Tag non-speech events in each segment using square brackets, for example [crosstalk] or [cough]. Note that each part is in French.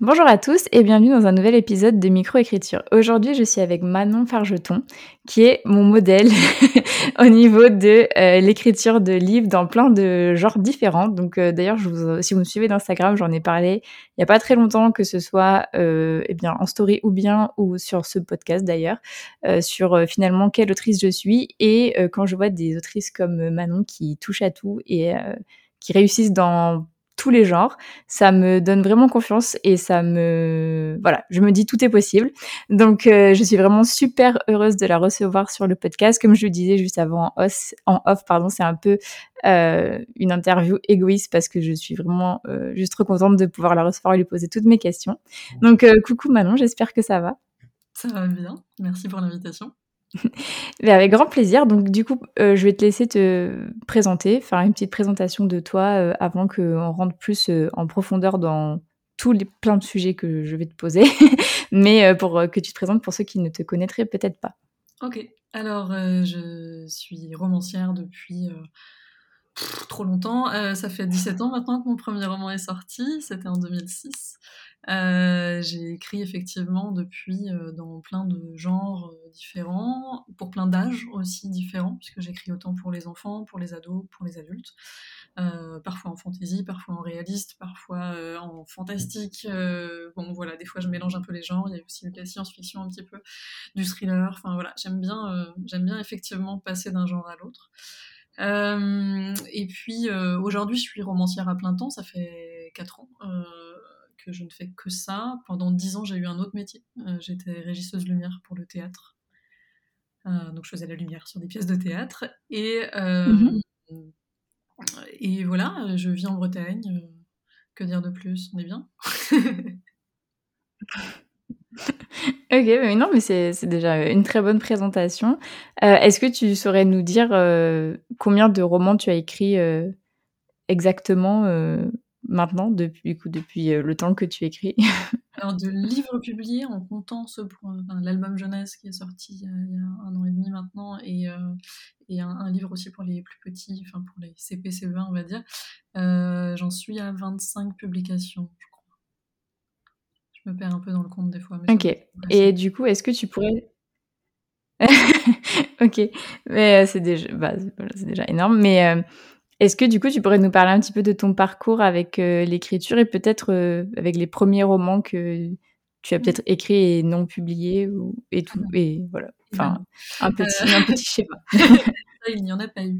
Bonjour à tous et bienvenue dans un nouvel épisode de Microécriture. Aujourd'hui, je suis avec Manon Fargeton, qui est mon modèle [laughs] au niveau de euh, l'écriture de livres dans plein de genres différents. Donc euh, d'ailleurs, si vous me suivez d'Instagram, j'en ai parlé il n'y a pas très longtemps, que ce soit euh, eh bien en story ou bien ou sur ce podcast d'ailleurs, sur finalement quelle autrice je suis et quand je vois des autrices comme Manon qui touchent à tout et qui réussissent dans tous les genres. Ça me donne vraiment confiance et ça me, voilà, je me dis tout est possible. Donc, euh, je suis vraiment super heureuse de la recevoir sur le podcast. Comme je le disais juste avant en off, pardon, c'est un peu euh, une interview égoïste parce que je suis vraiment euh, juste trop contente de pouvoir la recevoir et lui poser toutes mes questions. Donc, coucou Manon, j'espère que ça va. Ça va bien. Merci pour l'invitation. [laughs] Mais avec grand plaisir. Donc du coup, euh, je vais te laisser te présenter, faire une petite présentation de toi euh, avant qu'on rentre plus euh, en profondeur dans tous les plein de sujets que je vais te poser. [laughs] Mais pour que tu te présentes pour ceux qui ne te connaîtraient peut-être pas. Ok. Alors, je suis romancière depuis trop longtemps. ça fait 17 ans maintenant que mon premier roman est sorti. C'était en 2006. Euh, j'ai écrit effectivement depuis euh, dans plein de genres euh, différents, pour plein d'âges aussi différents, puisque j'écris autant pour les enfants, pour les ados, pour les adultes, parfois en fantasy, parfois en réaliste, parfois en fantastique. bon voilà, des fois je mélange un peu les genres. Il y a aussi de la science-fiction un petit peu, du thriller. Enfin voilà, j'aime bien, j'aime bien effectivement passer d'un genre à l'autre. et puis aujourd'hui, je suis romancière à plein temps. Ça fait 4 ans je ne fais que ça. Pendant dix ans, j'ai eu un autre métier. Euh, j'étais régisseuse lumière pour le théâtre. Euh, donc je faisais la lumière sur des pièces de théâtre. Et, euh, mhm. et voilà, je vis en Bretagne. que dire de plus? On est bien? [laughs] Ok, mais non, mais c'est déjà une très bonne présentation. Est-ce que tu saurais nous dire combien de romans tu as écrit exactement maintenant, depuis, depuis euh, le temps que tu écris [laughs] Alors, de livres publiés, en comptant ce, l'album jeunesse qui est sorti il y, a, un an et demi maintenant, et, euh, et un, livre aussi pour les plus petits, enfin pour les CP, CE1, on va dire, euh, j'en suis à 25 publications, je crois. Je me perds un peu dans le compte des fois. ok. Et du coup, est-ce que tu pourrais. [laughs] ok. Mais c'est déjà, bah, c'est déjà énorme. Mais est-ce que du coup, tu pourrais nous parler un petit peu de ton parcours avec euh, l'écriture et peut-être euh, avec les premiers romans que tu as peut-être écrits et non publiés ou, et tout et voilà. Enfin, un petit, un petit schéma. [laughs] Il n'y en a pas eu.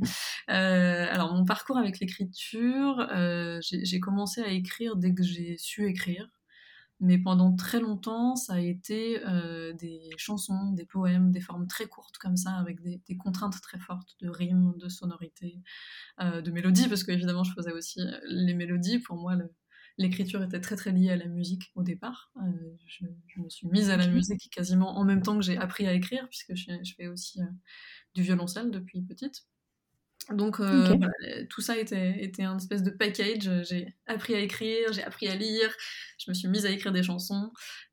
Euh, alors, mon parcours avec l'écriture, j'ai commencé à écrire dès que j'ai su écrire mais pendant très longtemps, ça a été euh, des chansons, des poèmes, des formes très courtes comme ça, avec des, contraintes très fortes de rimes, de sonorités, euh, de mélodies, parce qu'évidemment, je faisais aussi euh, les mélodies. Pour moi, l'écriture était très très liée à la musique au départ. Je, me suis mise à la musique quasiment en même temps que j'ai appris à écrire, puisque je, je fais aussi du violoncelle depuis petite. Donc euh, tout ça était, était un espèce de package. J'ai appris à écrire, j'ai appris à lire, je me suis mise à écrire des chansons.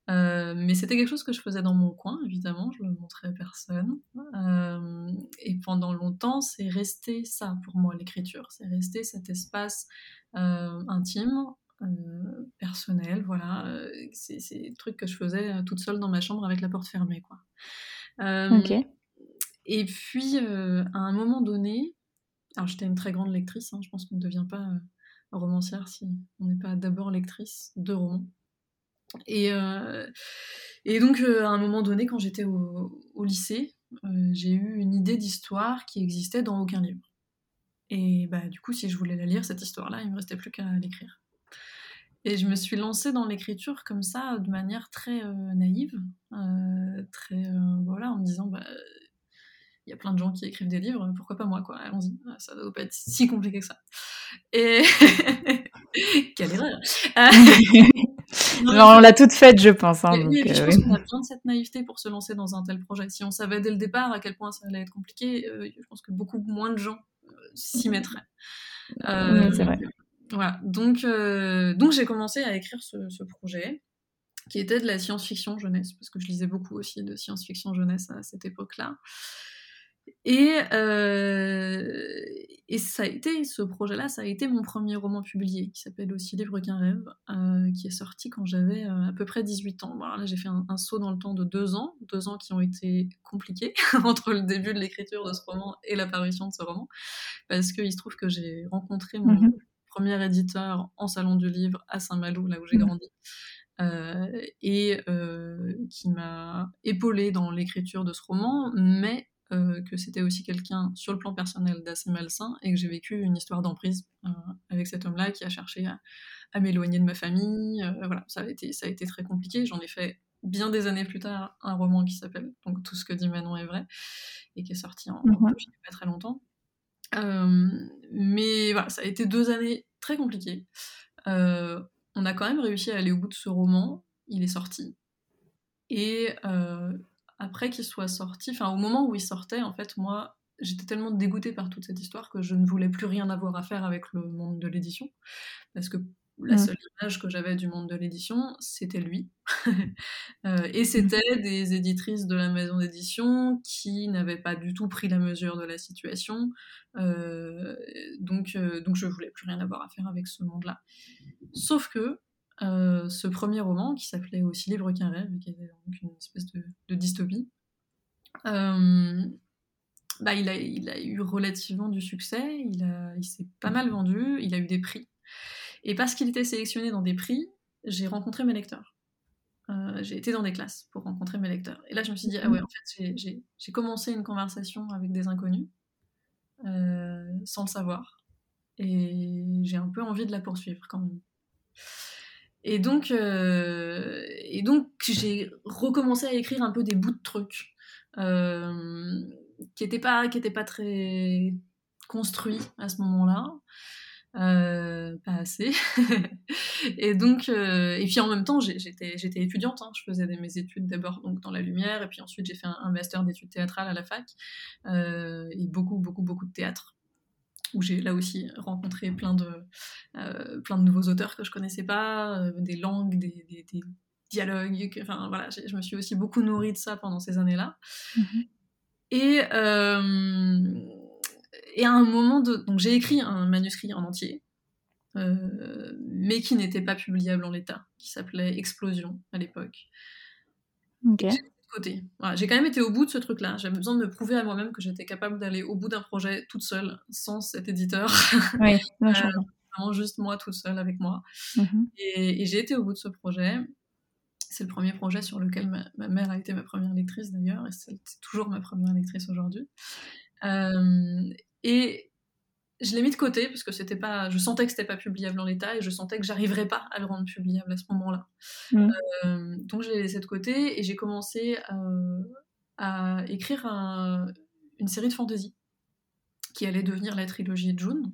Euh, mais c'était quelque chose que je faisais dans mon coin, évidemment, je ne le montrais à personne. Euh, et pendant longtemps, c'est resté ça pour moi, l'écriture. C'est resté cet espace intime, personnel, voilà. c'est des trucs que je faisais toute seule dans ma chambre avec la porte fermée, quoi. Et puis, à un moment donné, alors j'étais une très grande lectrice, hein, je pense qu'on ne devient pas euh, romancière si on n'est pas d'abord lectrice de romans. Et, euh, donc euh, à un moment donné, quand j'étais au, lycée, j'ai eu une idée d'histoire qui existait dans aucun livre. Et bah, du coup, si je voulais la lire, cette histoire-là, il me restait plus qu'à l'écrire. Et je me suis lancée dans l'écriture comme ça, de manière très naïve, très voilà, en me disant bah, il y a plein de gens qui écrivent des livres, pourquoi pas moi, quoi, allons-y, ça doit pas être si compliqué que ça. Et. [laughs] Quelle erreur [laughs] non, on l'a toute faite, je pense. Hein, donc, je euh, pense qu'on a besoin de cette naïveté pour se lancer dans un tel projet. Si on savait dès le départ à quel point ça allait être compliqué, euh, je pense que beaucoup moins de gens euh, s'y mettraient. [laughs] oui, c'est vrai. Voilà, donc, donc j'ai commencé à écrire ce, ce projet qui était de la science-fiction jeunesse, parce que je lisais beaucoup aussi de science-fiction jeunesse à cette époque-là. Et, euh, et ça a été, ce projet-là, ça a été mon premier roman publié, qui s'appelle aussi Livre qu'un rêve, euh, qui est sorti quand j'avais euh, à peu près 18 ans. Bon, là, j'ai fait un, un, saut dans le temps de deux ans, deux ans qui ont été compliqués [laughs] entre le début de l'écriture de ce roman et l'apparition de ce roman, parce qu'il se trouve que j'ai rencontré mon mm -hmm. premier éditeur en salon du livre à Saint-Malo, là où j'ai -hmm. grandi. Euh, et euh, qui m'a épaulé dans l'écriture de ce roman, mais euh, que c'était aussi quelqu'un sur le plan personnel d'assez malsain et que j'ai vécu une histoire d'emprise euh, avec cet homme-là qui a cherché à, à m'éloigner de ma famille. Euh, voilà, ça a, été, ça a été très compliqué. J'en ai fait bien des années plus tard un roman qui s'appelle donc Tout ce que dit Manon est vrai et qui est sorti en, mm -hmm. en a pas très longtemps. mais voilà, ça a été deux années très compliquées on a quand même réussi à aller au bout de ce roman. Il est sorti. Et après qu'il soit sorti, enfin au moment où il sortait, en fait, moi, j'étais tellement dégoûtée par toute cette histoire que je ne voulais plus rien avoir à faire avec le monde de l'édition. Parce que la seule image que j'avais du monde de l'édition, c'était lui. [laughs] euh, et c'était des éditrices de la maison d'édition qui n'avaient pas du tout pris la mesure de la situation. Euh, donc, euh, donc je voulais plus rien avoir à faire avec ce monde-là. Sauf que euh, ce premier roman, qui s'appelait aussi Livre qu'un rêve, qui était donc une espèce de, dystopie, euh, bah, il, a, eu relativement du succès, il, s'est pas mal vendu, il a eu des prix. Et parce qu'il était sélectionné dans des prix, j'ai rencontré mes lecteurs. Euh, j'ai été dans des classes pour rencontrer mes lecteurs. Et là, je me suis dit, ah ouais, en fait, j'ai commencé une conversation avec des inconnus, sans le savoir. Et j'ai un peu envie de la poursuivre quand même. Et donc, euh, et donc j'ai recommencé à écrire un peu des bouts de trucs euh, qui n'étaient pas, pas très construits à ce moment-là. Euh, pas assez. [laughs] et donc, et puis en même temps, j'étais, étudiante. Hein, je faisais mes études d'abord dans la lumière, et puis ensuite j'ai fait un, master d'études théâtrales à la fac et beaucoup, beaucoup, beaucoup de théâtre où j'ai là aussi rencontré plein de, euh, plein de nouveaux auteurs que je connaissais pas, euh, des langues, des, des, des dialogues. Que, enfin voilà, je me suis aussi beaucoup nourrie de ça pendant ces années-là. Mm -hmm. Et euh, et à un moment de... Donc j'ai écrit un manuscrit en entier, mais qui n'était pas publiable en l'état, qui s'appelait Explosion à l'époque. Ok. Côté. Voilà, j'ai quand même été au bout de ce truc-là. J'avais besoin de me prouver à moi-même que j'étais capable d'aller au bout d'un projet toute seule, sans cet éditeur. Oui, euh, vraiment juste moi toute seule avec moi. Mm -hmm. Et, et j'ai été au bout de ce projet. C'est le premier projet sur lequel ma, ma, mère a été ma première lectrice d'ailleurs, et c'est toujours ma première lectrice aujourd'hui. Euh, et je l'ai mis de côté parce que c'était pas, je sentais que c'était pas publiable en l'état et je sentais que j'arriverais pas à le rendre publiable à ce moment-là. Mmh. Euh, donc je l'ai laissé de côté et j'ai commencé euh, à écrire un, une série de fantasy qui allait devenir la trilogie de June.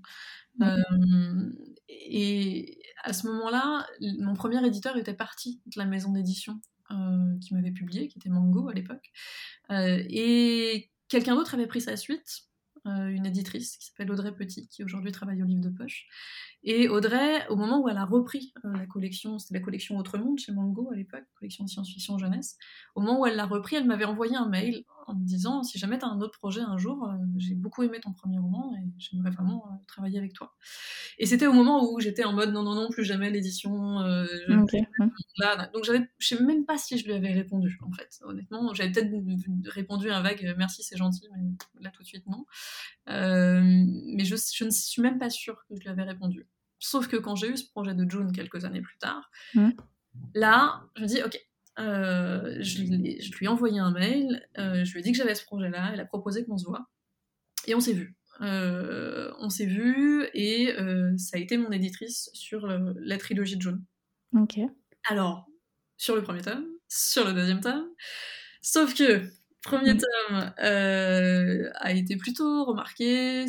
Mmh. Euh, et à ce moment-là, mon premier éditeur était parti de la maison d'édition qui m'avait publié, qui était Mango à l'époque, et quelqu'un d'autre avait pris sa suite une éditrice qui s'appelle Audrey Petit, qui aujourd'hui travaille au livre de poche. Et Audrey, au moment où elle a repris euh, la collection, c'était la collection Autre Monde chez Mango à l'époque, collection science-fiction jeunesse, au moment où elle l'a repris, elle m'avait envoyé un mail en me disant si jamais tu as un autre projet un jour, euh, j'ai beaucoup aimé ton premier roman et j'aimerais vraiment euh, travailler avec toi. Et c'était au moment où j'étais en mode non, non, non, plus jamais l'édition. Euh, okay. là, donc j'avais, je sais même pas si je lui avais répondu en fait, honnêtement. J'avais peut-être répondu un vague merci, c'est gentil, mais là tout de suite non. Euh, mais je, je, ne suis même pas sûre que je lui avais répondu. Sauf que quand j'ai eu ce projet de June quelques années plus tard, mmh. là, je me dis ok, euh, je, lui, je, lui, ai envoyé un mail, euh, je lui ai dit que j'avais ce projet-là, elle a proposé qu'on se voit, et on s'est vu. Euh, on s'est vu, et ça a été mon éditrice sur le, la trilogie de June. Ok. Alors, sur le premier tome, sur le deuxième tome, sauf que premier mmh. tome a été plutôt remarqué,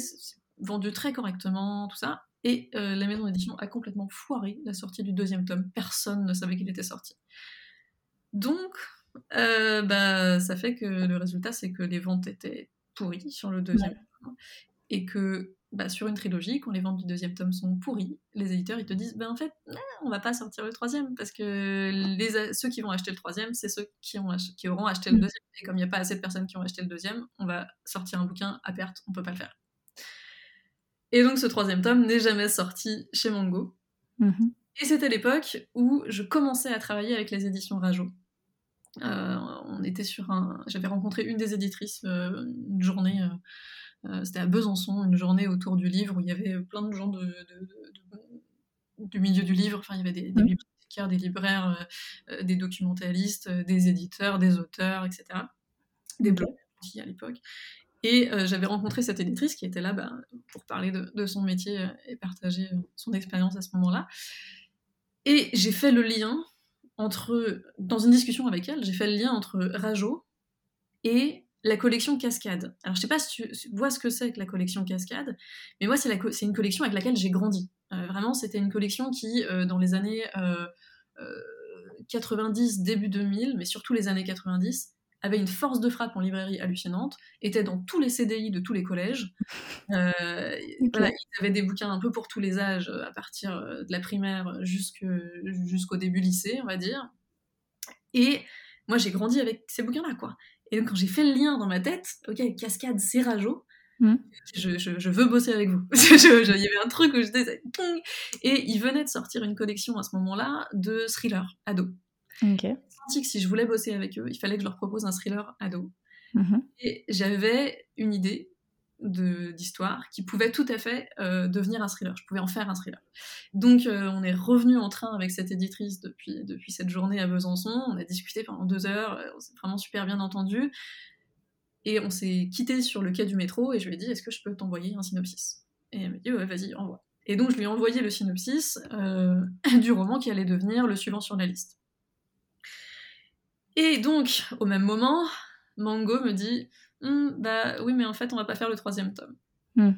vendu très correctement, tout ça, et la maison d'édition a complètement foiré la sortie du deuxième tome. Personne ne savait qu'il était sorti. Donc, euh, bah, ça fait que le résultat, c'est que les ventes étaient pourries sur le deuxième ouais. et que bah, sur une trilogie, quand les ventes du deuxième tome sont pourries, les éditeurs ils te disent ben en fait on va pas sortir le troisième parce que les, ceux qui vont acheter le troisième c'est ceux qui, ont qui auront acheté le mm. deuxième et comme il n'y a pas assez de personnes qui ont acheté le deuxième on va sortir un bouquin à perte on peut pas le faire et donc ce troisième tome n'est jamais sorti chez Mango mm-hmm. et c'était l'époque où je commençais à travailler avec les éditions Rajo on était sur un j'avais rencontré une des éditrices euh, une journée euh, euh, c'était à Besançon, une journée autour du livre où il y avait plein de gens de, du milieu du livre. Enfin, il y avait des, des bibliothécaires, des libraires, euh, euh, des documentalistes, des éditeurs, des auteurs, etc. Des blogs aussi à l'époque. Et j'avais rencontré cette éditrice qui était là bah, pour parler de, son métier et partager son expérience à ce moment-là. Et j'ai fait le lien entre, dans une discussion avec elle, j'ai fait le lien entre Rajo et la collection Cascade. Alors, je sais pas si tu vois ce que c'est que la collection Cascade, mais moi, c'est, une collection avec laquelle j'ai grandi. Euh, vraiment, c'était une collection qui, euh, dans les années 90, euh, début 2000, mais surtout les années 90, avait une force de frappe en librairie hallucinante, était dans tous les CDI de tous les collèges. [laughs] voilà, ils avaient des bouquins un peu pour tous les âges, à partir de la primaire jusqu'au début lycée, on va dire. Et moi, j'ai grandi avec ces bouquins-là, quoi. Et donc, quand j'ai fait le lien dans ma tête, ok, Cascade, c'est Rajo, hmm. je, veux bosser avec vous. [laughs] Il y avait un truc où j'étais. Et il venait de sortir une collection à ce moment-là de thrillers ado. J'ai senti que si je voulais bosser avec eux, il fallait que je leur propose un thriller ado. Mhm. Et j'avais une idée d'histoire qui pouvait tout à fait euh, devenir un thriller. Je pouvais en faire un thriller. Donc euh, on est revenu en train avec cette éditrice depuis, depuis cette journée à Besançon. On a discuté pendant deux heures, euh, on s'est vraiment super bien entendu. Et on s'est quitté sur le quai du métro et je lui ai dit est-ce que je peux t'envoyer un synopsis? Et elle m'a dit ouais vas-y envoie. Et donc je lui ai envoyé le synopsis [laughs] du roman qui allait devenir le suivant sur la liste. Et donc au même moment, Mango me dit Hum, bah oui, mais en fait, on va pas faire le troisième tome. Hmm.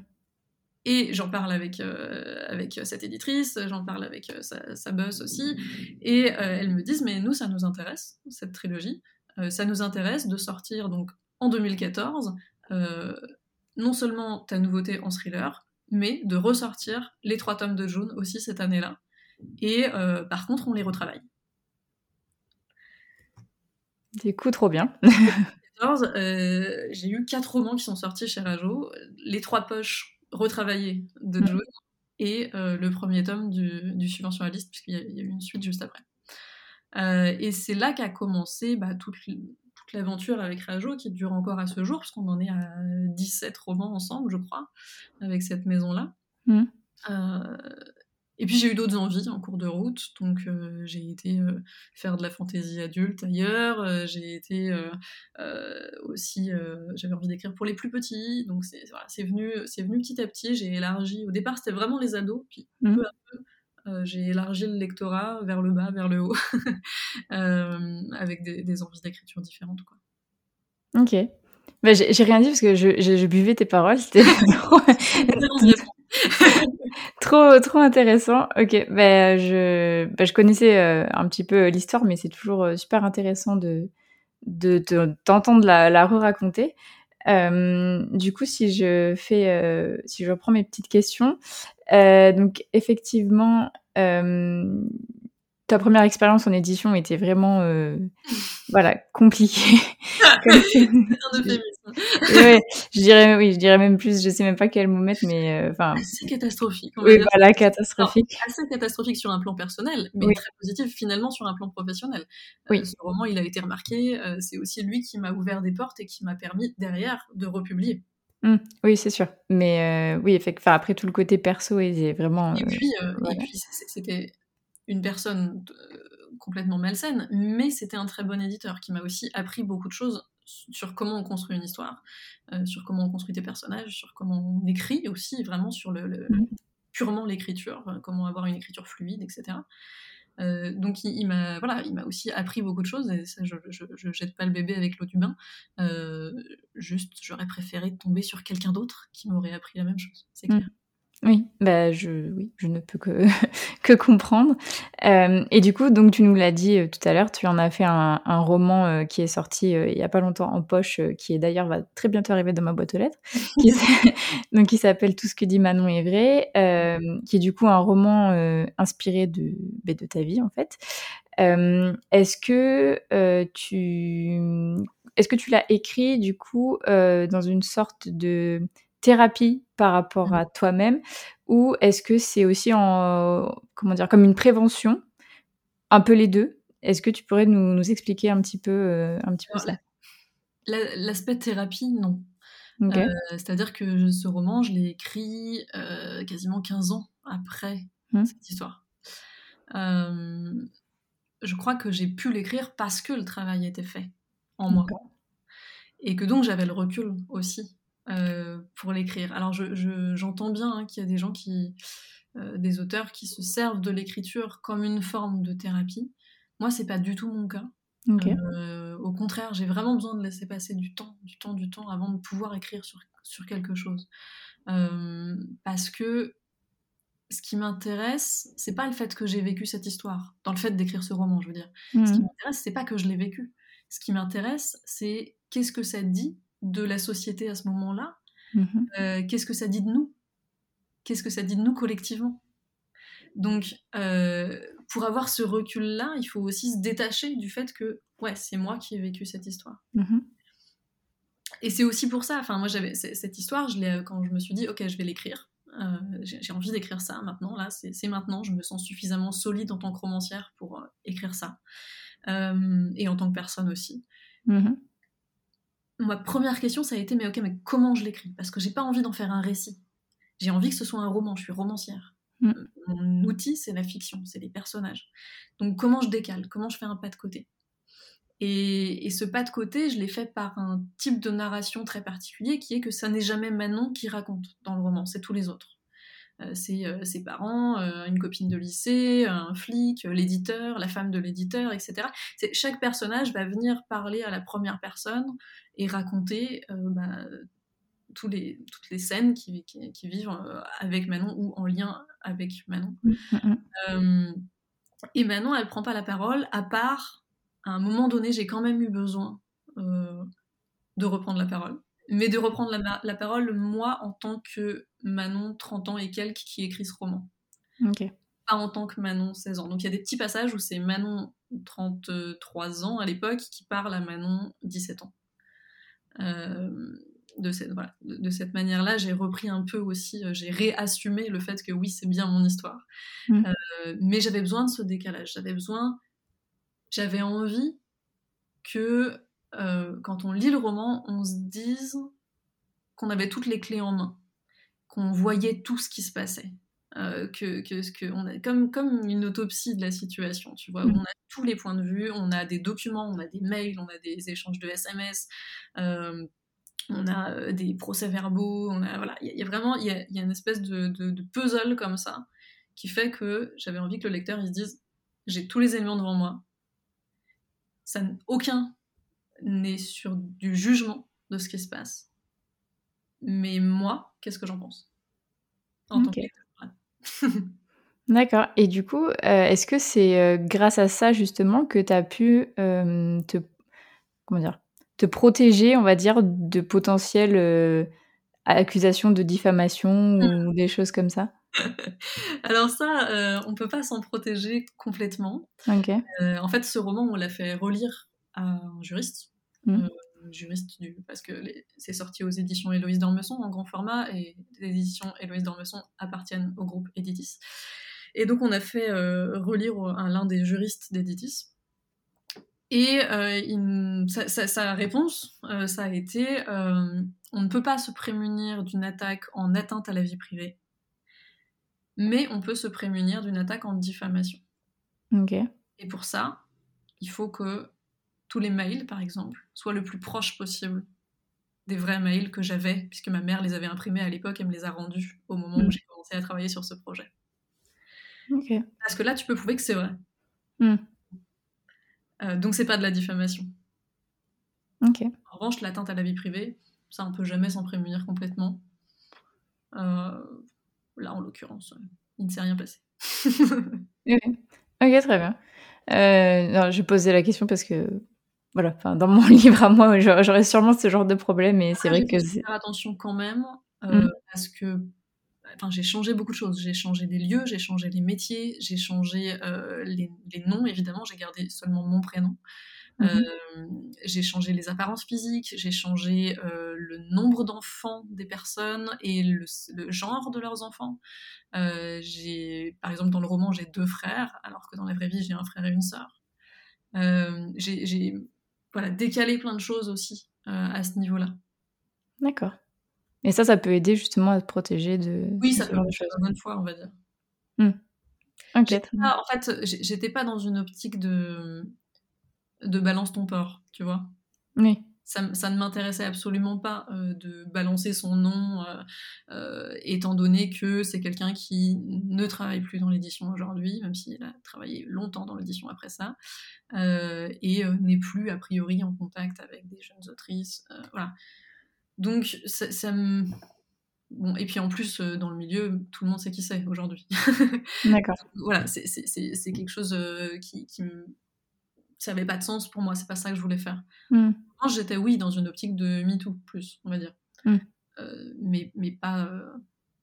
Et j'en parle avec, euh, avec cette éditrice, j'en parle avec euh, sa, sa boss aussi, et euh, elles me disent, mais nous, ça nous intéresse, cette trilogie, ça nous intéresse de sortir donc en 2014, non seulement ta nouveauté en thriller, mais de ressortir les trois tomes de June aussi cette année-là. Et par contre, on les retravaille. Du coup, trop bien. [laughs] Euh, j'ai eu quatre romans qui sont sortis chez Rajo, les trois poches retravaillées de Joe et euh, le premier tome du, du suivant sur la liste, puisqu'il y, a eu une suite juste après. Euh, et c'est là qu'a commencé bah, toute, toute l'aventure avec Rajo, qui dure encore à ce jour, parce qu'on en est à 17 romans ensemble, je crois, avec cette maison-là. Mm. Et puis j'ai eu d'autres envies en cours de route, donc euh, j'ai été euh, faire de la fantaisie adulte ailleurs, euh, j'ai été aussi, j'avais envie d'écrire pour les plus petits, donc c'est voilà, venu, venu petit à petit, j'ai élargi, au départ c'était vraiment les ados, puis mmh. peu à peu j'ai élargi le lectorat vers le bas, vers le haut, [laughs] avec des, envies d'écriture différentes. Quoi. Ok. Bah, j'ai rien dit parce que je, je, je buvais tes paroles, c'était [laughs] trop, [laughs] [laughs] trop intéressant. Ok, ben je, ben, je connaissais euh, un petit peu l'histoire, mais c'est toujours euh, super intéressant de t'entendre la, la re-raconter. Euh, du coup, si je fais, si je reprends mes petites questions, donc effectivement, ta première expérience en édition était vraiment voilà compliquée. [laughs] [laughs] je dirais oui, je dirais même plus. Je sais même pas quel mot mettre, mais enfin. assez catastrophique. oui, voilà, catastrophique. assez catastrophique sur un plan personnel, mais très positif finalement sur un plan professionnel. Oui. ce roman, il a été remarqué. c'est aussi lui qui m'a ouvert des portes et qui m'a permis derrière de republier. Mmh. oui, c'est sûr. Mais oui, enfin, après tout le côté perso, est vraiment. Et puis, et puis c'était une personne euh, complètement malsaine, mais c'était un très bon éditeur qui m'a aussi appris beaucoup de choses sur comment on construit une histoire, euh, sur comment on construit des personnages, sur comment on écrit aussi, vraiment sur le, mmh. purement l'écriture, euh, comment avoir une écriture fluide, etc. donc il, m'a voilà, il m'a aussi appris beaucoup de choses et ça je, je, jette pas le bébé avec l'eau du bain. juste j'aurais préféré tomber sur quelqu'un d'autre qui m'aurait appris la même chose, c'est mmh. clair. Oui, bah je, oui, je ne peux que, [laughs] que comprendre. Euh, et du coup, donc tu nous l'as dit euh, tout à l'heure, tu en as fait un, un roman euh, qui est sorti il y a pas longtemps en poche, qui est d'ailleurs va très bientôt arriver dans ma boîte aux lettres, [laughs] qui [laughs] donc qui s'appelle Tout ce que dit Manon est vrai, qui est du coup un roman inspiré de, bah, de ta vie en fait. est-ce que tu est-ce que tu l'as écrit du coup dans une sorte de thérapie par rapport à toi-même ou est-ce que c'est aussi en comment dire comme une prévention? Un peu les deux. Est-ce que tu pourrais nous, nous expliquer un petit peu euh, un petit peu ça l'aspect thérapie non. Euh, c'est-à-dire que ce roman je l'ai écrit euh, quasiment 15 ans après mmh. cette histoire. Je crois que j'ai pu l'écrire parce que le travail était fait en moi et que donc j'avais le recul aussi euh, pour l'écrire. Alors j'entends je, bien hein, qu'il y a des gens qui, euh, des auteurs qui se servent de l'écriture comme une forme de thérapie. Moi, c'est pas du tout mon cas. Euh, au contraire, j'ai vraiment besoin de laisser passer du temps, du temps, du temps avant de pouvoir écrire sur, sur quelque chose. parce que ce qui m'intéresse, c'est pas le fait que j'ai vécu cette histoire, dans le fait d'écrire ce roman, je veux dire. Ce qui mmh. m'intéresse, c'est pas que je l'ai vécu. Ce qui m'intéresse, c'est qu'est-ce que ça dit de la société à ce moment-là, mhm. euh, qu'est-ce que ça dit de nous? Qu'est-ce que ça dit de nous collectivement? Donc, euh, pour avoir ce recul-là, il faut aussi se détacher du fait que, ouais, c'est moi qui ai vécu cette histoire. Mhm. Et c'est aussi pour ça, enfin, moi, j'avais cette histoire, je l'ai, quand je me suis dit, ok, je vais l'écrire. Euh, j'ai envie d'écrire ça maintenant, là, c'est maintenant, je me sens suffisamment solide en tant que romancière pour écrire ça. et en tant que personne aussi. Mhm ma première question, ça a été mais ok, mais comment je l'écris? Parce que j'ai pas envie d'en faire un récit. J'ai envie que ce soit un roman. Je suis romancière. Mm. Mon outil, c'est la fiction, c'est les personnages. Donc comment je décale? Comment je fais un pas de côté? Et, ce pas de côté, je l'ai fait par un type de narration très particulier qui est que ça n'est jamais Manon qui raconte dans le roman, c'est tous les autres. Euh, c'est euh, ses parents, euh, une copine de lycée, un flic, l'éditeur, la femme de l'éditeur, etc. Chaque personnage va venir parler à la première personne et raconter bah, tous les, toutes les scènes qui, qui, vivent avec Manon ou en lien avec Manon. Mmh, mmh, mmh. et Manon, elle prend pas la parole, à part, à un moment donné, j'ai quand même eu besoin de reprendre la parole mais de reprendre la, parole, moi, en tant que Manon, 30 ans et quelques, qui écrit ce roman. Pas en tant que Manon, 16 ans. Donc il y a des petits passages où c'est Manon, 33 ans à l'époque, qui parle à Manon, 17 ans. Euh, de cette, voilà, de, cette manière-là, j'ai repris un peu aussi, euh, j'ai réassumé le fait que oui, c'est bien mon histoire. Mm. Euh, mais j'avais besoin de ce décalage, j'avais besoin, j'avais envie que euh, quand on lit le roman, on se dise qu'on avait toutes les clés en main, qu'on voyait tout ce qui se passait. Euh, que, que, que on a, comme, comme une autopsie de la situation, tu vois, où mm. on a tous les points de vue, on a des documents, on a des mails, on a des échanges de SMS, euh, on a des procès-verbaux, on a, voilà, il y, a vraiment, il y a, y a, une espèce de, de, de, puzzle comme ça, qui fait que j'avais envie que le lecteur il se dise, j'ai tous les éléments devant moi, ça, aucun n'est sur du jugement de ce qui se passe. Mais moi, qu'est-ce que j'en pense? En tant [laughs] D'accord. Et du coup, euh, est-ce que c'est euh, grâce à ça justement que tu as pu euh, te, comment dire, te protéger, on va dire, de potentielles accusations de diffamation ou [laughs] des choses comme ça? Alors ça, on peut pas s'en protéger complètement. en fait, ce roman, on l'a fait relire à un juriste Mmh. Euh, juriste du, parce que c'est sorti aux éditions Héloïse d'Ormesson en grand format et les éditions Héloïse d'Ormesson appartiennent au groupe Editis. Et donc on a fait euh, relire l'un des juristes d'Editis. Et euh, sa, réponse, ça a été on ne peut pas se prémunir d'une attaque en atteinte à la vie privée, mais on peut se prémunir d'une attaque en diffamation. Et pour ça, il faut que tous les mails, par exemple, soient le plus proche possible des vrais mails que j'avais, puisque ma mère les avait imprimés à l'époque, elle me les a rendus au moment où mm. j'ai commencé à travailler sur ce projet. Parce que là, tu peux prouver que c'est vrai. Mm. Euh, donc, c'est pas de la diffamation. En revanche, l'atteinte à la vie privée, ça, on peut jamais s'en prémunir complètement. Euh, là, en l'occurrence, il ne s'est rien passé. [laughs] Ok, très bien. Euh, je posais la question parce que, voilà, dans mon [laughs] livre à moi, j'aurais sûrement ce genre de problème et c'est vrai que c'est... faire attention quand même euh, mmh. parce que enfin, j'ai changé beaucoup de choses. J'ai changé les lieux, j'ai changé les métiers, j'ai changé euh, les, les, noms, évidemment, j'ai gardé seulement mon prénom. Mmh euh, j'ai changé les apparences physiques, j'ai changé euh, le nombre d'enfants des personnes et le, genre de leurs enfants. J'ai, par exemple, dans le roman, j'ai deux frères, alors que dans la vraie vie, j'ai un frère et une sœur. j'ai voilà, décalé plein de choses aussi à ce niveau-là. D'accord. Et ça, ça peut aider justement à te protéger de. Oui, ça peut choses. bonne fois, on va dire. Mmh. en fait, j'étais pas dans une optique de de balance ton port, tu vois. Oui. Ça, ça ne m'intéressait absolument pas euh, de balancer son nom, euh, euh, étant donné que c'est quelqu'un qui ne travaille plus dans l'édition aujourd'hui, même s'il a travaillé longtemps dans l'édition après ça, et n'est plus a priori en contact avec des jeunes autrices. voilà. Donc ça, ça me... Bon, et puis en plus, dans le milieu, tout le monde sait qui c'est aujourd'hui. [laughs] D'accord. voilà, c'est quelque chose qui, qui, ça n'avait pas de sens pour moi, c'est pas ça que je voulais faire. Mm. J'étais, oui, dans une optique de MeToo, plus, on va dire. Mm. Euh, mais, mais pas, euh,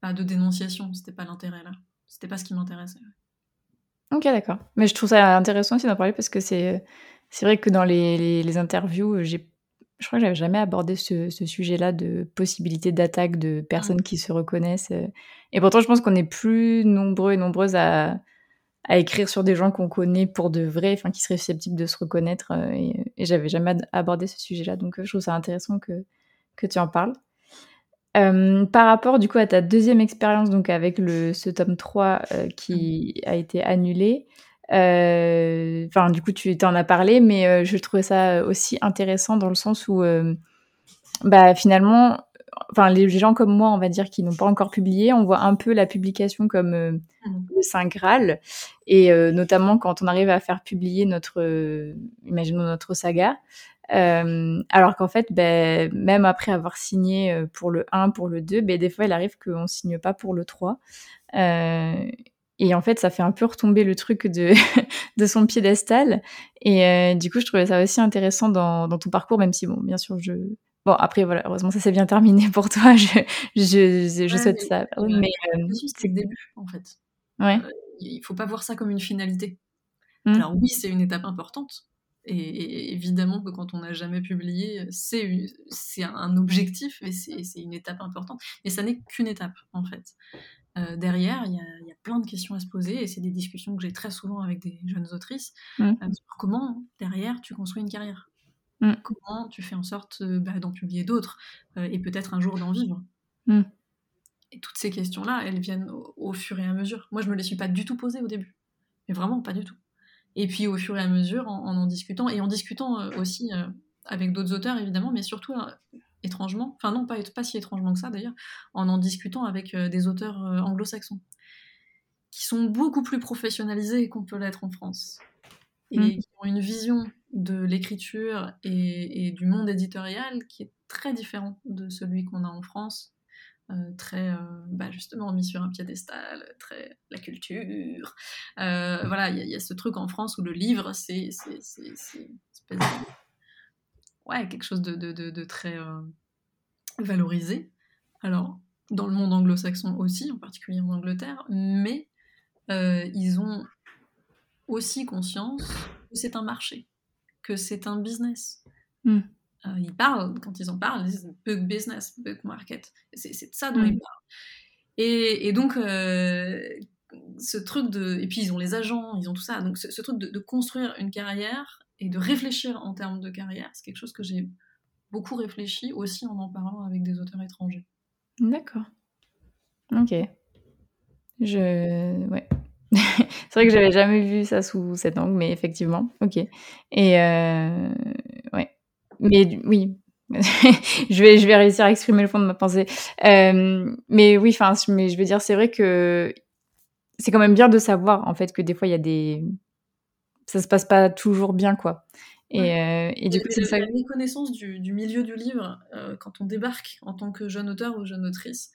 pas de dénonciation, c'était pas l'intérêt là. C'était pas ce qui m'intéressait. Ok, d'accord. Mais je trouve ça intéressant aussi d'en parler parce que c'est, vrai que dans les, les, interviews, j'ai, je crois que j'avais jamais abordé ce, ce sujet-là de possibilité d'attaque de personnes mm. qui se reconnaissent. Et pourtant, je pense qu'on est plus nombreux et nombreuses à à écrire sur des gens qu'on connaît pour de vrai, enfin qui seraient susceptibles de se reconnaître. Euh, et, j'avais jamais abordé ce sujet-là, donc euh, je trouve ça intéressant que, tu en parles. Euh, par rapport du coup à ta deuxième expérience donc avec ce tome 3 qui a été annulé, enfin du coup tu t'en as parlé, mais je trouvais ça aussi intéressant dans le sens où bah finalement enfin les gens comme moi, on va dire, qui n'ont pas encore publié, on voit un peu la publication comme euh, mmh. le Saint Graal. Et euh, notamment quand on arrive à faire publier notre, euh, imaginons notre saga. alors qu'en fait, ben, même après avoir signé pour le 1, pour le 2, ben, des fois, il arrive qu'on ne signe pas pour le 3. et en fait, ça fait un peu retomber le truc de, [laughs] de son piédestal. Et du coup, je trouvais ça aussi intéressant dans, dans ton parcours, même si, bon, bien sûr, je, Bon, après, voilà, heureusement, ça s'est bien terminé [laughs] pour toi. Je, je, je souhaite ça. mais euh, c'est le début, en fait. Ouais. Euh, il faut pas voir ça comme une finalité. Mmh. Alors oui, c'est une étape importante. Et, évidemment que quand on n'a jamais publié, c'est un objectif et c'est une étape importante. Mais ça n'est qu'une étape, en fait. Euh, derrière, il y, y, a plein de questions à se poser et c'est des discussions que j'ai très souvent avec des jeunes autrices. Mmh. comment, derrière, tu construis une carrière Mm. Comment tu fais en sorte euh, bah, d'en publier d'autres euh, et peut-être un jour d'en vivre mm. Et toutes ces questions-là, elles viennent au, fur et à mesure. Moi, je me les suis pas du tout posées au début, mais vraiment pas du tout. Et puis au fur et à mesure, en en, discutant et en discutant euh, aussi avec d'autres auteurs évidemment, mais surtout étrangement, enfin non, pas, pas si étrangement que ça d'ailleurs, en en discutant avec des auteurs anglo-saxons qui sont beaucoup plus professionnalisés qu'on peut l'être en France et mm. qui ont une vision de l'écriture et, du monde éditorial qui est très différent de celui qu'on a en France. Euh, très euh, bah justement mis sur un piédestal, très la culture. Euh, voilà, il y, a ce truc en France où le livre, c'est ouais, quelque chose de, de, de, très valorisé. Alors, dans le monde anglo-saxon aussi, en particulier en Angleterre, mais ils ont aussi conscience que c'est un marché que c'est un business. Hmm. Euh, ils parlent, quand ils en parlent, ils disent book business, book market. C'est de ça dont hmm. ils parlent. Et, et donc, euh, ce truc de. Et puis, ils ont les agents, ils ont tout ça. Donc, ce, truc de, de, construire une carrière et de réfléchir en termes de carrière, c'est quelque chose que j'ai beaucoup réfléchi aussi en en parlant avec des auteurs étrangers. D'accord. Ok. Je. Ouais. C'est vrai que j'avais jamais vu ça sous cet angle, mais effectivement, ok. Et euh, ouais, mais oui, [laughs] je vais je vais réussir à exprimer le fond de ma pensée. Euh, mais oui, enfin, mais je veux dire, c'est vrai que c'est quand même bien de savoir en fait que des fois il y a des ça se passe pas toujours bien quoi. Et, euh, et du coup, c'est ça. La méconnaissance du, du, milieu du livre quand on débarque en tant que jeune auteur ou jeune autrice,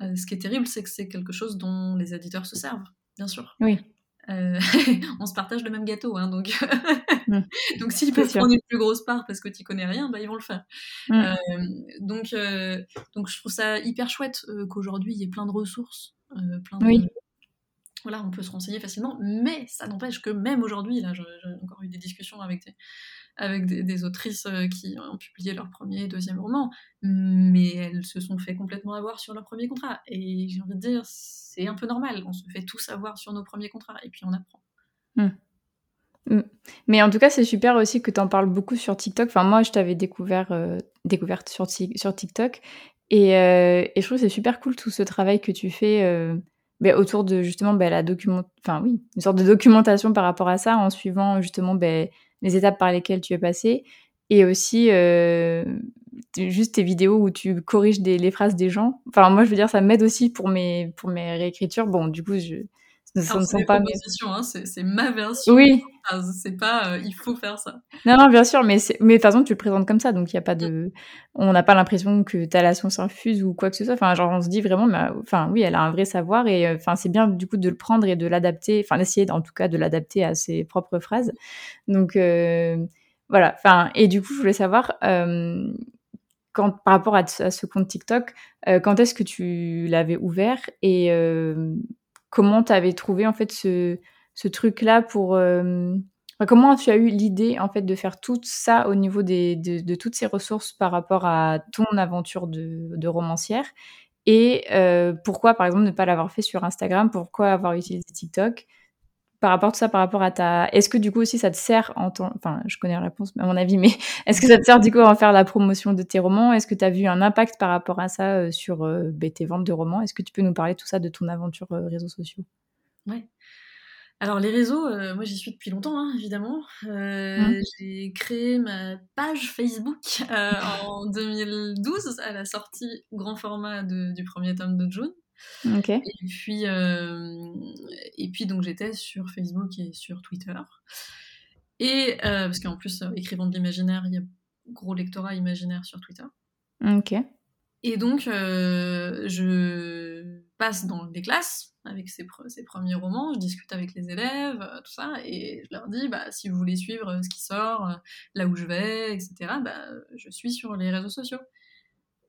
ce qui est terrible, c'est que c'est quelque chose dont les éditeurs se servent, bien sûr. Oui. [laughs] on se partage le même gâteau, hein, donc [laughs] mmh. donc s'ils peuvent prendre une plus grosse part parce que tu connais rien, bah, ils vont le faire. Mmh. donc donc je trouve ça hyper chouette qu'aujourd'hui il y ait plein de ressources, plein de, oui voilà, on peut se renseigner facilement, mais ça n'empêche que même aujourd'hui, là, j'ai encore eu des discussions avec des, avec des, autrices euh, qui ont publié leur premier et deuxième roman, mais elles se sont fait complètement avoir sur leur premier contrat. Et j'ai envie de dire, c'est un peu normal, on se fait tous avoir sur nos premiers contrats, et puis on apprend. Hmm. Hmm. Mais en tout cas, c'est super aussi que tu en parles beaucoup sur TikTok. Enfin, moi, je t'avais découvert, euh, découverte sur, TikTok. Et, euh, et, je trouve que c'est super cool tout ce travail que tu fais ben, autour de justement ben, la document... enfin oui, une sorte de documentation par rapport à ça en suivant justement ben, les étapes par lesquelles tu es passé et aussi euh, juste tes vidéos où tu corriges des, les phrases des gens. Enfin moi je veux dire ça m'aide aussi pour mes pour mes réécritures. Bon du coup je ce ne sont pas mes... hein, c'est ma version. Oui. C'est pas euh, il faut faire ça. Non, non, bien sûr, mais, mais de toute façon, tu le présentes comme ça, donc il y a pas de. On n'a pas l'impression que tu as la science infuse ou quoi que ce soit. Enfin, genre, on se dit vraiment, mais, enfin, oui, elle a un vrai savoir et euh, enfin, c'est bien du coup de le prendre et de l'adapter, enfin, d'essayer en tout cas de l'adapter à ses propres phrases. Donc, euh, voilà. Enfin, et du coup, je voulais savoir. quand, par rapport à, à ce compte TikTok, quand est-ce que tu l'avais ouvert et comment tu avais trouvé en fait ce, ce truc-là pour... Euh, comment tu as eu l'idée en fait de faire tout ça au niveau des, de, toutes ces ressources par rapport à ton aventure de, de romancière? Et euh, pourquoi par exemple ne pas l'avoir fait sur Instagram? Pourquoi avoir utilisé TikTok? Par rapport à tout ça par rapport à ta est-ce que du coup aussi ça te sert en tant enfin je connais la réponse à mon avis mais [laughs] est-ce que ça te sert du coup à en faire la promotion de tes romans? Est-ce que tu as vu un impact par rapport à ça euh, sur ben, tes ventes de romans? Est-ce que tu peux nous parler tout ça de ton aventure réseaux sociaux? Ouais alors les réseaux, euh, moi j'y suis depuis longtemps, hein, évidemment. Euh, mmh. J'ai créé ma page Facebook euh, en 2012 à la sortie grand format du premier tome de June. Et puis, et puis donc j'étais sur Facebook et sur Twitter. Et parce qu'en plus, écrivant de l'imaginaire, il y a gros lectorat imaginaire sur Twitter. Ok. Et donc, je passe dans des classes avec ses, premiers romans, je discute avec les élèves, euh, tout ça, et je leur dis, bah, si vous voulez suivre euh, ce qui sort, euh, là où je vais, etc., bah, je suis sur les réseaux sociaux.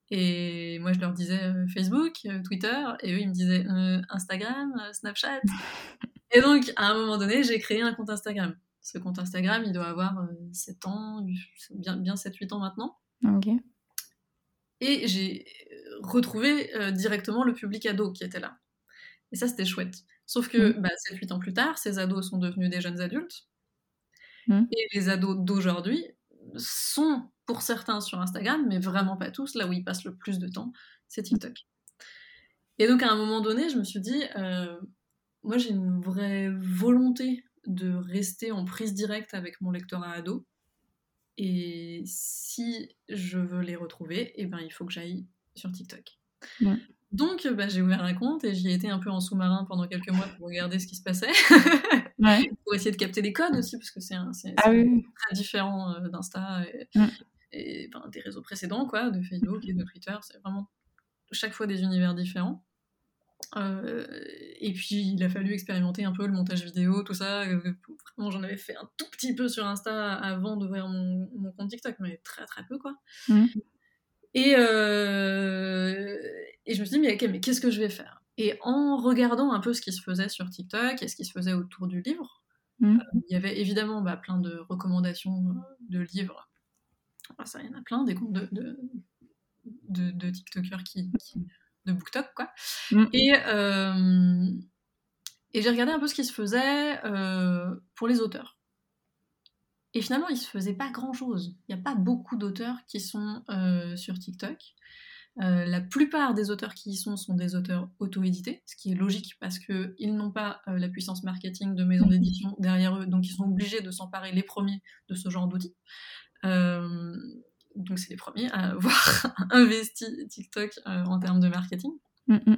Et moi, je leur disais Facebook, Twitter, et eux, ils me disaient Instagram, Snapchat. [laughs] et donc, à un moment donné, j'ai créé un compte Instagram. Ce compte Instagram, il doit avoir 7 ans, bien, bien 7-8 ans maintenant. Ok. Et j'ai retrouvé directement le public ado qui était là. Et ça, c'était chouette. Sauf que, mmh. bah, 7-8 ans plus tard, ces ados sont devenus des jeunes adultes. Mmh. Et les ados d'aujourd'hui sont, pour certains, sur Instagram, mais vraiment pas tous. Là où ils passent le plus de temps, c'est TikTok. Et donc, à un moment donné, je me suis dit, euh, moi, j'ai une vraie volonté de rester en prise directe avec mon lectorat ado. Et si je veux les retrouver, eh ben, il faut que j'aille sur TikTok. Donc, bah, j'ai ouvert un compte et j'y ai été un peu en sous-marin pendant quelques mois pour regarder ce qui se passait. [laughs] pour essayer de capter les codes aussi, parce que c'est ah très différent euh, d'Insta et, mm. des réseaux précédents, quoi, de Facebook et de Twitter. C'est vraiment chaque fois des univers différents. Euh, et puis, il a fallu expérimenter un peu le montage vidéo, tout ça. Euh, vraiment, j'en avais fait un tout petit peu sur Insta avant d'ouvrir mon, compte TikTok, mais très très peu, quoi. Mm. Et, euh, et je me suis dit, mais, mais qu'est-ce que je vais faire? Et en regardant un peu ce qui se faisait sur TikTok et ce qui se faisait autour du livre, mmh. euh, il y avait évidemment bah, plein de recommandations euh, de livres. ça, il y en a plein, des comptes de, de, de, de TikTokers qui, de BookTok, quoi. Mmh. Et, et j'ai regardé un peu ce qui se faisait pour les auteurs. Et finalement, il se faisait pas grand-chose. Il n'y a pas beaucoup d'auteurs qui sont euh, sur TikTok. Euh, la plupart des auteurs qui y sont sont des auteurs auto-édités, ce qui est logique parce qu'ils n'ont pas euh, la puissance marketing de maisons d'édition derrière eux, donc ils sont obligés de s'emparer les premiers de ce genre d'outils. donc c'est les premiers à avoir [laughs] investi TikTok en termes de marketing. Mm.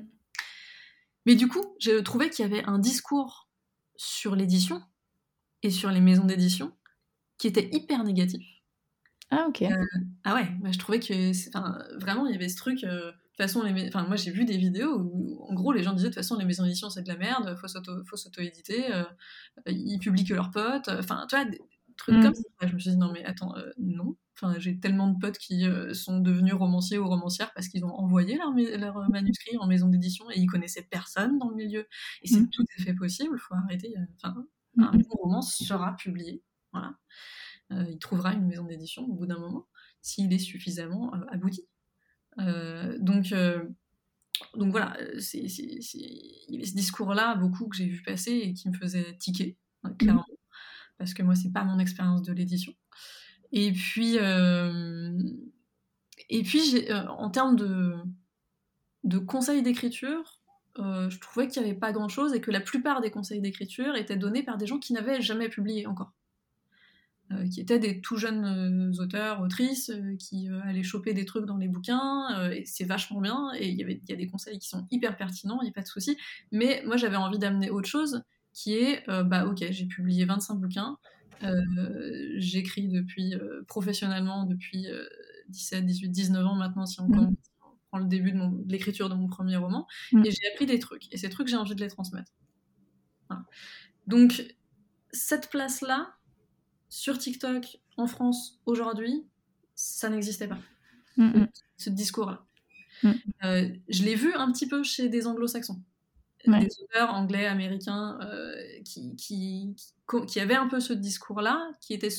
Mais du coup, j'ai trouvé qu'il y avait un discours sur l'édition et sur les maisons d'édition qui était hyper négatif. Ah, ok. Euh, ah ouais, je trouvais que vraiment, il y avait ce truc, euh, façon, les enfin, moi j'ai vu des vidéos où, en gros, les gens disaient de toute façon, les maisons d'édition c'est de la merde, faut s'auto-éditer, euh, ils publient que leurs potes, enfin, tu vois, des trucs mm. comme ça. Je me suis dit, non, mais attends, euh, non. Enfin, j'ai tellement de potes qui euh, sont devenus romanciers ou romancières parce qu'ils ont envoyé leur, leur manuscrit en maison d'édition et ils connaissaient personne dans le milieu. Et c'est mm. tout à fait possible, faut arrêter. Enfin, mm. un bon roman sera publié, voilà. Il trouvera une maison d'édition au bout d'un moment s'il est suffisamment abouti. Euh, donc, euh, donc voilà, c'est, il y avait ce discours-là, beaucoup que j'ai vu passer et qui me faisait tiquer, hein, mhm. clairement, parce que moi, c'est pas mon expérience de l'édition. Et puis, euh, et puis en termes de, de conseils d'écriture, je trouvais qu'il n'y avait pas grand-chose et que la plupart des conseils d'écriture étaient donnés par des gens qui n'avaient jamais publié encore. Euh, qui étaient des tout jeunes euh, auteurs, autrices, euh, qui allaient choper des trucs dans les bouquins, et c'est vachement bien, et il y, a des conseils qui sont hyper pertinents, il n'y a pas de souci, mais moi j'avais envie d'amener autre chose, qui est, bah ok, j'ai publié 25 bouquins, j'écris depuis, professionnellement depuis 17, 18, 19 ans maintenant, si on, mmh. prend le début de, l'écriture de mon premier roman, mmh. et j'ai appris des trucs, et ces trucs j'ai envie de les transmettre. Donc, cette place-là, sur TikTok en France aujourd'hui, ça n'existait pas. Ce discours-là. Mm. Euh, je l'ai vu un petit peu chez des anglo-saxons. Des auteurs anglais, américains, euh, qui, qui, qui, avaient un peu ce discours-là, qui étaient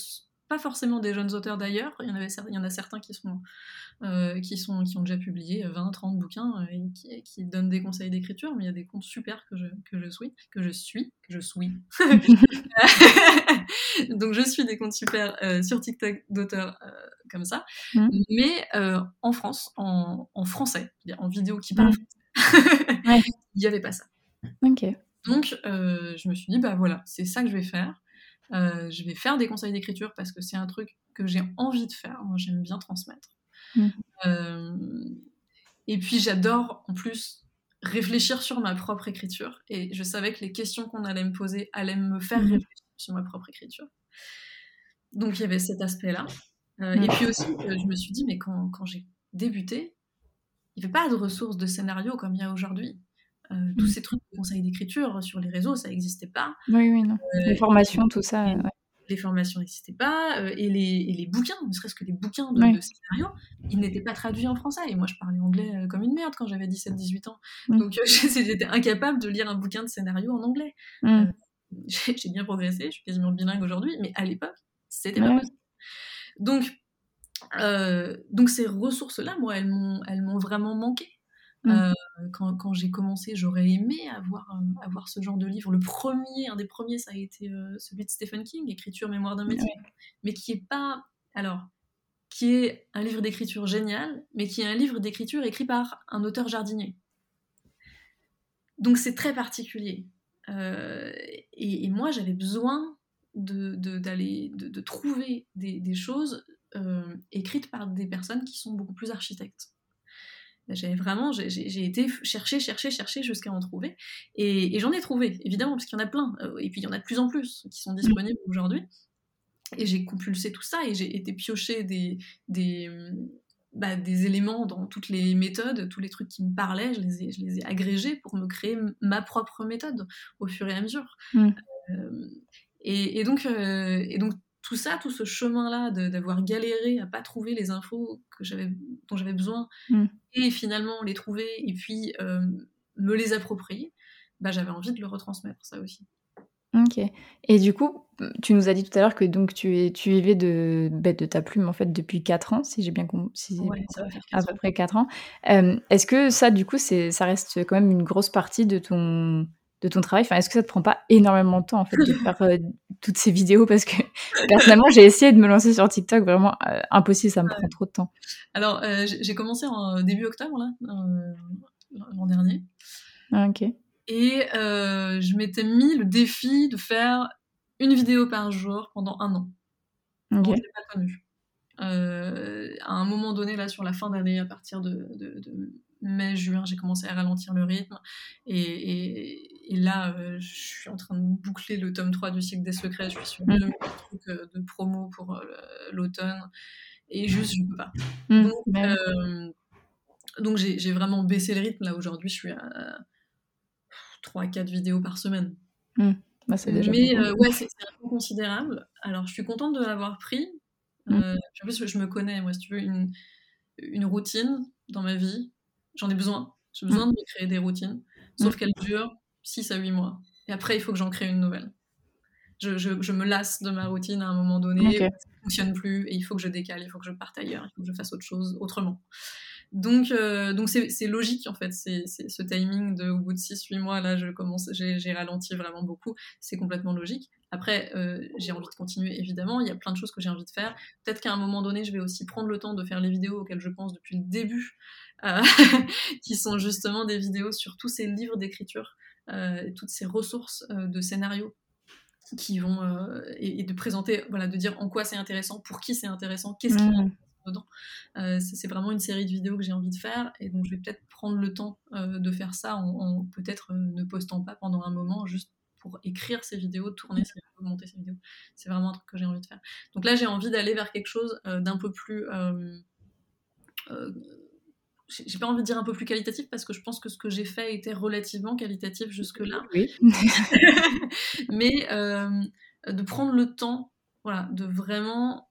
pas forcément des jeunes auteurs d'ailleurs, il, y en avait, il y en a certains qui, sont, euh, qui, sont, qui ont déjà publié 20, 30 bouquins euh, et qui, qui, donnent des conseils d'écriture, mais il y a des comptes super que je, que je suis, que je suis, que je suis. [laughs] Donc je suis des comptes super euh, sur TikTok d'auteurs comme ça, mmh. mais en France, en, en français, en vidéo qui parle mmh. français, [laughs] il n'y avait pas ça. Ok. Donc je me suis dit, bah voilà, c'est ça que je vais faire. Euh, je vais faire des conseils d'écriture parce que c'est un truc que j'ai envie de faire. Moi, j'aime bien transmettre. Mm. Euh, et puis, j'adore en plus réfléchir sur ma propre écriture. Et je savais que les questions qu'on allait me poser allaient me faire mm. réfléchir sur ma propre écriture. Donc, il y avait cet aspect-là. Euh, et puis aussi, je me suis dit, mais quand, quand j'ai débuté, il n'y avait pas de ressources de scénario comme il y a aujourd'hui. Euh, tous mm. ces trucs de conseils d'écriture sur les réseaux, ça n'existait pas. Oui, oui, non. Euh, les formations, tout ça. Les formations n'existaient pas, euh, et, les, et, les, bouquins, ne serait-ce que les bouquins de, scénario, ils n'étaient pas traduits en français. Et moi, je parlais anglais comme une merde quand j'avais 17-18 ans. Donc, [laughs] j'étais incapable de lire un bouquin de scénario en anglais. Mm. J'ai bien progressé, je suis quasiment bilingue aujourd'hui, mais à l'époque, c'était pas possible. Donc, donc ces ressources-là, moi, elles m'ont vraiment manqué. Mmh. Euh, quand, quand j'ai commencé, j'aurais aimé avoir, euh, avoir ce genre de livre. Le premier, un des premiers, ça a été euh, celui de Stephen King, Écriture, mémoire d'un métier, mais qui est pas. Alors, qui est un livre d'écriture génial, mais qui est un livre d'écriture écrit par un auteur jardinier. Donc c'est très particulier. et, moi, j'avais besoin de, de, de, trouver des, des choses écrites par des personnes qui sont beaucoup plus architectes. J'avais vraiment, j'ai été chercher, chercher, chercher jusqu'à en trouver. Et, j'en ai trouvé, évidemment, parce qu'il y en a plein. Euh, et puis il y en a de plus en plus qui sont disponibles aujourd'hui. Et j'ai compulsé tout ça et j'ai été piocher des, des, bah, des éléments dans toutes les méthodes, tous les trucs qui me parlaient, je les ai, je les ai agrégés pour me créer ma propre méthode au fur et à mesure. Mmh. Euh, et, donc, euh, et donc tout ça, tout ce chemin-là d'avoir galéré à pas trouver les infos que j'avais, dont j'avais besoin, mm. et finalement les trouver et puis euh, me les approprier, bah, j'avais envie de le retransmettre, ça aussi. Ok. Et du coup, tu nous as dit tout à l'heure que donc tu, es, tu vivais de, de ta plume en fait depuis 4 ans, si j'ai bien compris. Si ça va faire à peu près 4 ans. Euh, est-ce que ça, du coup, ça reste quand même une grosse partie de ton, de ton travail enfin, Est-ce que ça te prend pas énormément de temps en fait de faire euh, toutes ces vidéos? Parce que [laughs] personnellement, j'ai essayé de me lancer sur TikTok, vraiment euh, impossible, ça me prend trop de temps. Alors, euh, j'ai commencé en début octobre, là, l'an dernier. Ah, ok. Et je m'étais mis le défi de faire une vidéo par jour pendant un an. je l'ai pas connu. à un moment donné, là, sur la fin d'année, à partir de, de, de mai, juin, j'ai commencé à ralentir le rythme. Et, et, là, euh, je suis en train de boucler le tome 3 du cycle des secrets. Je suis sur mmh. deux trucs euh, de promo pour euh, l'automne. Et juste, je peux pas. Mmh, donc, donc j'ai vraiment baissé le rythme. Là, aujourd'hui, je suis à 3-4 vidéos par semaine. Mmh. Bah, déjà Mais ouais, c'est un peu considérable. Alors, je suis contente de l'avoir pris. Mmh. en plus, je me connais, moi, si tu veux, une, une routine dans ma vie, j'en ai besoin. J'ai besoin de me créer des routines, sauf qu'elles durent 6 à 8 mois. Et après, il faut que j'en crée une nouvelle. Je, je, je, me lasse de ma routine à un moment donné, ça ne fonctionne plus, et il faut que je décale, il faut que je parte ailleurs, il faut que je fasse autre chose autrement. Donc, euh, donc c'est logique en fait, c'est ce timing de au bout de 6-8 mois, là, je commence, j'ai ralenti vraiment beaucoup, c'est complètement logique. Après, euh, j'ai envie de continuer évidemment, il y a plein de choses que j'ai envie de faire. Peut-être qu'à un moment donné, je vais aussi prendre le temps de faire les vidéos auxquelles je pense depuis le début, euh, [laughs] qui sont justement des vidéos sur tous ces livres d'écriture, toutes ces ressources de scénarios qui vont et, de présenter, voilà, de dire en quoi c'est intéressant, pour qui c'est intéressant, qu'est-ce qui mmh dedans. Euh, c'est vraiment une série de vidéos que j'ai envie de faire et donc je vais peut-être prendre le temps euh, de faire ça en, peut-être euh, ne postant pas pendant un moment juste pour écrire ces vidéos, tourner ces vidéos, monter ces vidéos. C'est vraiment un truc que j'ai envie de faire. Donc là j'ai envie d'aller vers quelque chose d'un peu plus j'ai pas envie de dire un peu plus qualitatif parce que je pense que ce que j'ai fait était relativement qualitatif jusque-là. Oui. [laughs] Mais de prendre le temps, voilà, de vraiment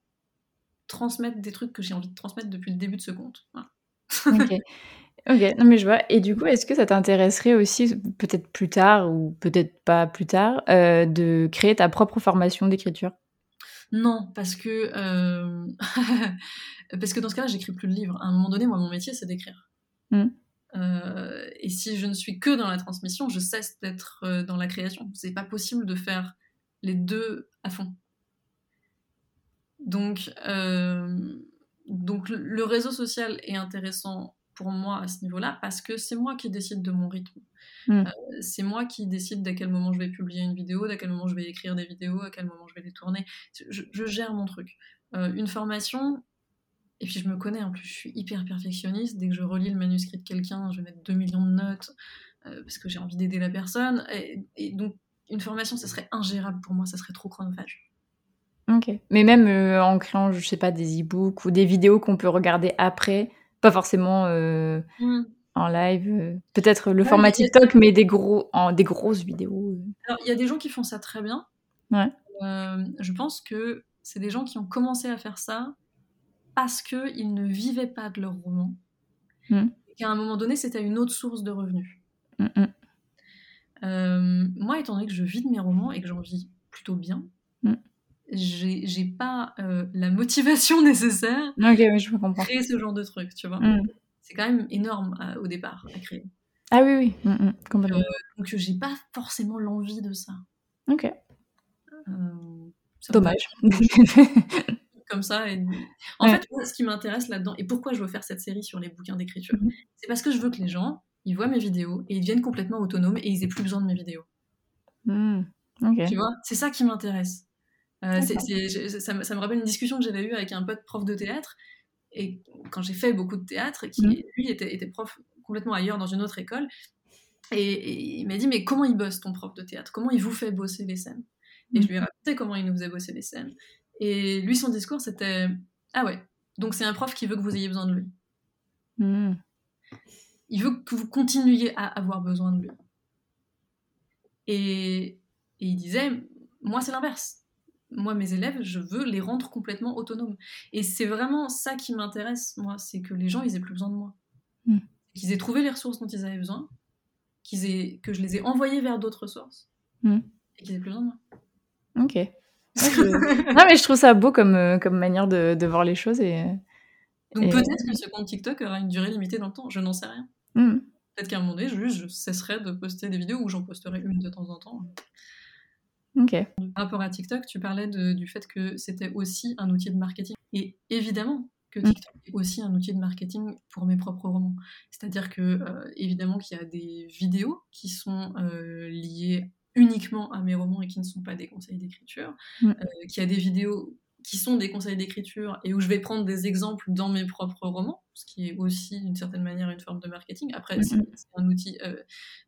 transmettre des trucs que j'ai envie de transmettre depuis le début de ce compte. ok. Ok, non mais je vois. Et du coup, est-ce que ça t'intéresserait aussi, peut-être plus tard ou peut-être pas plus tard, euh, de créer ta propre formation d'écriture? Non, parce que euh, [laughs] parce que dans ce cas-là, j'écris plus de livres. À un moment donné, moi, mon métier, c'est d'écrire. Mmh. Euh, et si je ne suis que dans la transmission, je cesse d'être dans la création. C'est pas possible de faire les deux à fond. Donc, euh, donc le réseau social est intéressant pour moi à ce niveau-là parce que c'est moi qui décide de mon rythme. Mm. Euh, c'est moi qui décide d'à quel moment je vais publier une vidéo, d'à quel moment je vais écrire des vidéos, à quel moment je vais les tourner. Je, gère mon truc. Euh, une formation, et puis je me connais en plus, je suis hyper perfectionniste. Dès que je relis le manuscrit de quelqu'un, je vais mettre 2 millions de notes parce que j'ai envie d'aider la personne. Et, et, donc, une formation, ça serait ingérable pour moi, ça serait trop chronophage. Ok. Mais même euh, en créant, je sais pas, des e-books ou des vidéos qu'on peut regarder après, pas forcément euh, mmh. en live. Euh, peut-être le format TikTok, mais des, gros, en, des grosses vidéos. Alors, il y a des gens qui font ça très bien. Ouais. je pense que c'est des gens qui ont commencé à faire ça parce qu'ils ne vivaient pas de leur roman. Mmh. Et qu'à un moment donné, c'était une autre source de revenus. Mmh, moi, étant donné que je vis de mes romans et que j'en vis plutôt bien, j'ai pas euh, la motivation [laughs] nécessaire je pour créer ce genre de truc, tu vois. Mm. C'est quand même énorme euh, au départ à créer. Ah oui, oui, mm, mm, complètement. Euh, donc j'ai pas forcément l'envie de ça. Ok. Dommage. [laughs] Comme ça. Et... En fait, ce qui m'intéresse là-dedans, et pourquoi je veux faire cette série sur les bouquins d'écriture, mm-hmm. c'est parce que je veux que les gens, ils voient mes vidéos et ils deviennent complètement autonomes et ils aient plus besoin de mes vidéos. Tu vois, c'est ça qui m'intéresse. Euh, ça, me, rappelle une discussion que j'avais eue avec un pote prof de théâtre, et quand j'ai fait beaucoup de théâtre, qui mmh. lui était, prof complètement ailleurs dans une autre école, et, il m'a dit mais comment il bosse ton prof de théâtre? Comment il vous fait bosser les scènes? Et je lui ai mmh. raconté comment il nous faisait bosser les scènes. Et lui son discours c'était ah ouais donc c'est un prof qui veut que vous ayez besoin de lui. Mmh. Il veut que vous continuiez à avoir besoin de lui. Et, et il disait moi c'est l'inverse moi, mes élèves, je veux les rendre complètement autonomes. Et c'est vraiment ça qui m'intéresse, moi, c'est que les gens, ils aient plus besoin de moi. Hmm. Qu'ils aient trouvé les ressources dont ils avaient besoin, qu'ils aient... que je les ai envoyés vers d'autres sources, hmm. et qu'ils aient plus besoin de moi. Ok. [laughs] non, mais je trouve ça beau comme, euh, comme manière de, de, voir les choses. Et, Donc peut-être que ce compte TikTok aura une durée limitée dans le temps, je n'en sais rien. Hmm. Peut-être qu'à un moment donné, je cesserai de poster des vidéos ou j'en posterai une de temps en temps. Par rapport à TikTok, tu parlais du fait que c'était aussi un outil de marketing. Et évidemment que mm. TikTok est aussi un outil de marketing pour mes propres romans. C'est-à-dire que, euh, évidemment, qu'il y a des vidéos qui sont euh, liées uniquement à mes romans et qui ne sont pas des conseils d'écriture, mm. euh, qu'il y a des vidéos qui sont des conseils d'écriture et où je vais prendre des exemples dans mes propres romans, ce qui est aussi d'une certaine manière une forme de marketing. Après, c'est un outil euh,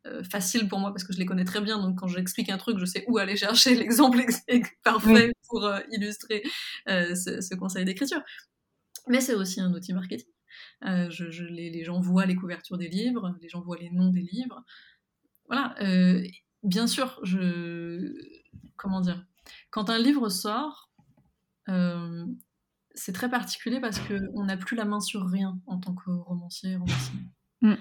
euh, facile pour moi parce que je les connais très bien, donc quand j'explique un truc, je sais où aller chercher [laughs] l'exemple parfait pour euh, illustrer ce, conseil d'écriture. Mais c'est aussi un outil marketing. je, les, les, gens voient les couvertures des livres, les gens voient les noms des livres. Voilà. bien sûr, je. Comment dire Quand un livre sort, c'est très particulier parce qu'on n'a plus la main sur rien en tant que romancier, romancier. Mm.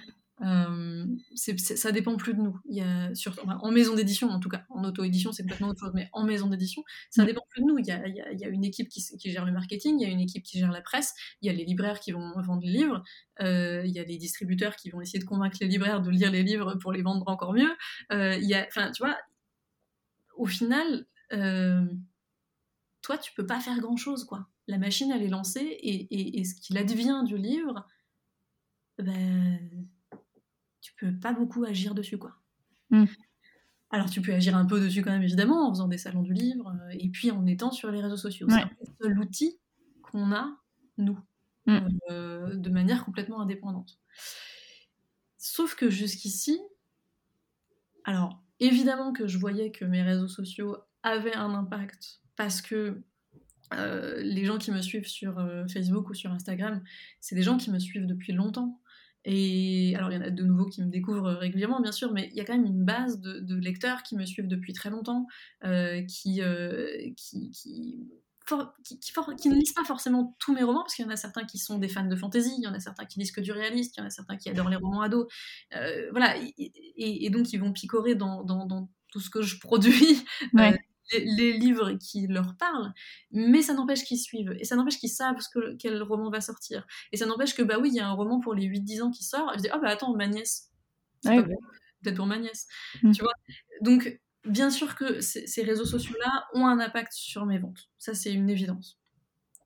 Euh, ça dépend plus de nous. Il y a, surtout, en maison d'édition, en tout cas, en auto-édition, c'est complètement autre chose, mais en maison d'édition, ça mm. dépend plus de nous. Il y a, il y a, une équipe qui, qui, gère le marketing, il y a une équipe qui gère la presse, il y a les libraires qui vont vendre les livres, euh, il y a les distributeurs qui vont essayer de convaincre les libraires de lire les livres pour les vendre encore mieux. Euh, il y a, enfin, tu vois, au final, toi, tu peux pas faire grand chose, quoi. La machine, elle est lancée et, et, ce qu'il advient du livre, ben tu peux pas beaucoup agir dessus, quoi. Hmm. Alors tu peux agir un peu dessus quand même, évidemment, en faisant des salons du livre, euh, et puis en étant sur les réseaux sociaux. C'est le seul outil qu'on a, nous, hmm. euh, de manière complètement indépendante. Sauf que jusqu'ici, alors évidemment que je voyais que mes réseaux sociaux avaient un impact, parce que euh, les gens qui me suivent sur Facebook ou sur Instagram, c'est des gens qui me suivent depuis longtemps. Et alors, il y en a de nouveaux qui me découvrent régulièrement, bien sûr, mais il y a quand même une base de, lecteurs qui me suivent depuis très longtemps, euh, qui, euh, qui, qui, qui, ne lisent pas forcément tous mes romans, parce qu'il y en a certains qui sont des fans de fantasy, il y en a certains qui lisent que du réaliste, il y en a certains qui adorent les romans ados. Euh, voilà, et, donc ils vont picorer dans, dans, dans, tout ce que je produis. Ouais les, livres qui leur parlent, mais ça n'empêche qu'ils suivent, et ça n'empêche qu'ils savent ce que, quel roman va sortir. Et ça n'empêche que, bah oui, il y a un roman pour les 8-10 ans qui sort, et je dis, oh bah attends, ma nièce. Peut-être pour ma nièce. Mm. Tu vois? Donc, bien sûr que ces réseaux sociaux-là ont un impact sur mes ventes. Ça, c'est une évidence.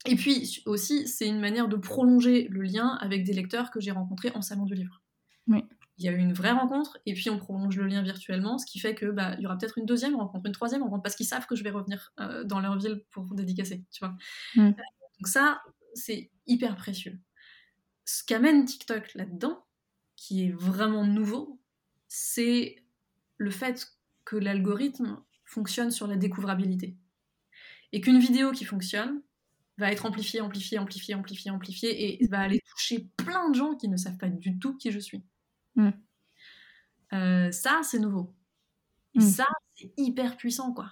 Et puis aussi, c'est une manière de prolonger le lien avec des lecteurs que j'ai rencontrés en salon du livre. Oui il y a eu une vraie rencontre, et puis on prolonge le lien virtuellement, ce qui fait que bah, il y aura peut-être une deuxième rencontre, une troisième rencontre, parce qu'ils savent que je vais revenir euh, dans leur ville pour dédicacer, tu vois. Mm. Euh, donc ça, c'est hyper précieux. Ce qu'amène TikTok là-dedans, qui est vraiment nouveau, c'est le fait que l'algorithme fonctionne sur la découvrabilité. Et qu'une vidéo qui fonctionne va être amplifiée, amplifiée, amplifiée, amplifiée, amplifiée, et va aller toucher plein de gens qui ne savent pas du tout qui je suis. Mm. Euh, ça, c'est nouveau. Et mm. ça, c'est hyper puissant, quoi.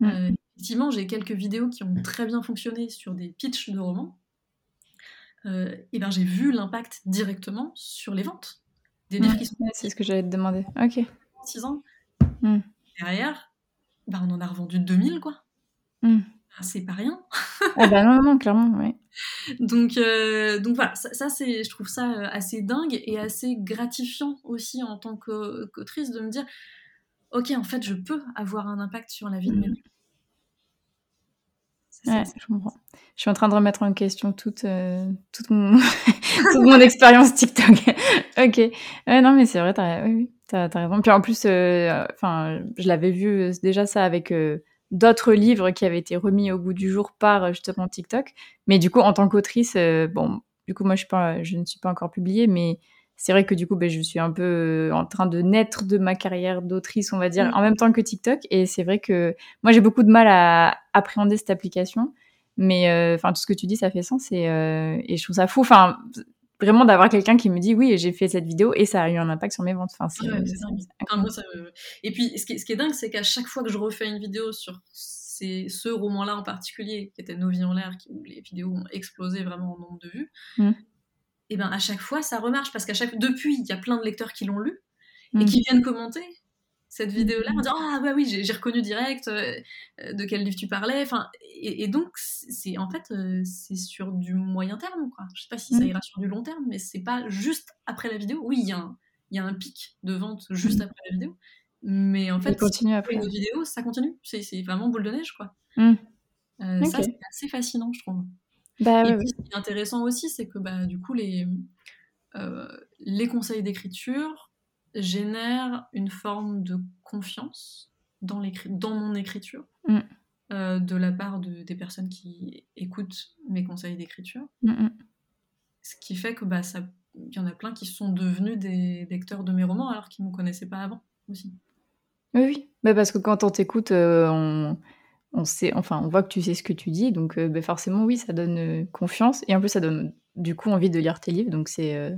Mm. Euh, effectivement, j'ai quelques vidéos qui ont très bien fonctionné sur des pitchs de romans. Euh, et ben, j'ai vu l'impact directement sur les ventes des livres qui sont. c'est ce que j'allais te demander. Ok. 6 ans. Derrière, ben, on en a revendu 2000, quoi. C'est pas rien. ah bah non, non, clairement, oui. [laughs] Donc, euh, donc voilà, ça, c'est, je trouve ça euh, assez dingue et assez gratifiant aussi en tant qu'autrice de me dire, ok, en fait, je peux avoir un impact sur la vie de mes livres. Ouais, je comprends. Je suis en train de remettre en question toute, euh, toute mon, [laughs] toute mon expérience TikTok. [laughs] ok. Ouais, non, mais c'est vrai, t'as, oui, as, raison. Puis en plus, enfin, je l'avais vu déjà ça avec d'autres livres qui avaient été remis au goût du jour par euh, justement TikTok. Mais du coup, en tant qu'autrice, euh, bon, du coup, moi, je, pas, je ne suis pas encore publiée, mais c'est vrai que du coup, ben, je suis un peu euh, en train de naître de ma carrière d'autrice, on va dire, mm. en même temps que TikTok. Et c'est vrai que moi, j'ai beaucoup de mal à appréhender cette application. Mais enfin, tout ce que tu dis, ça fait sens et, et je trouve ça fou. Enfin, vraiment d'avoir quelqu'un qui me dit oui, j'ai fait cette vidéo et ça a eu un impact sur mes ventes. Enfin, Et puis, ce qui, est, dingue, c'est qu'à chaque fois que je refais une vidéo sur ce roman-là en particulier, qui était Nos vies en l'air, où les vidéos ont explosé vraiment en nombre de vues, mmh. et ben à chaque fois, ça remarche parce qu'à chaque depuis, il y a plein de lecteurs qui l'ont lu et mmh. qui viennent commenter cette vidéo-là en disant ah ouais oui j'ai reconnu direct euh, de quel livre tu parlais. Enfin et, donc c'est en fait euh, c'est sur du moyen terme quoi. Je sais pas si ça mm. ira sur du long terme mais c'est pas juste après la vidéo. Oui il y a un il y a un pic de vente juste mm. après la vidéo. Mais en fait continue après. une vidéo ça continue. C'est vraiment boule de neige quoi. Mm. ça c'est assez fascinant je trouve. Bah, et puis, ce qui est intéressant aussi c'est que bah du coup les les conseils d'écriture génère une forme de confiance dans, dans mon écriture mm. euh, de la part de, des personnes qui écoutent mes conseils d'écriture. Mm, mm. Ce qui fait que bah, ça, y en a plein qui sont devenus des lecteurs de mes romans alors qu'ils ne me connaissaient pas avant aussi. Oui, oui. Bah parce que quand on t'écoute, euh, on, on, sait, enfin, on voit que tu sais ce que tu dis, donc euh, bah, forcément, oui, ça donne confiance. Et en plus, ça donne du coup envie de lire tes livres, donc c'est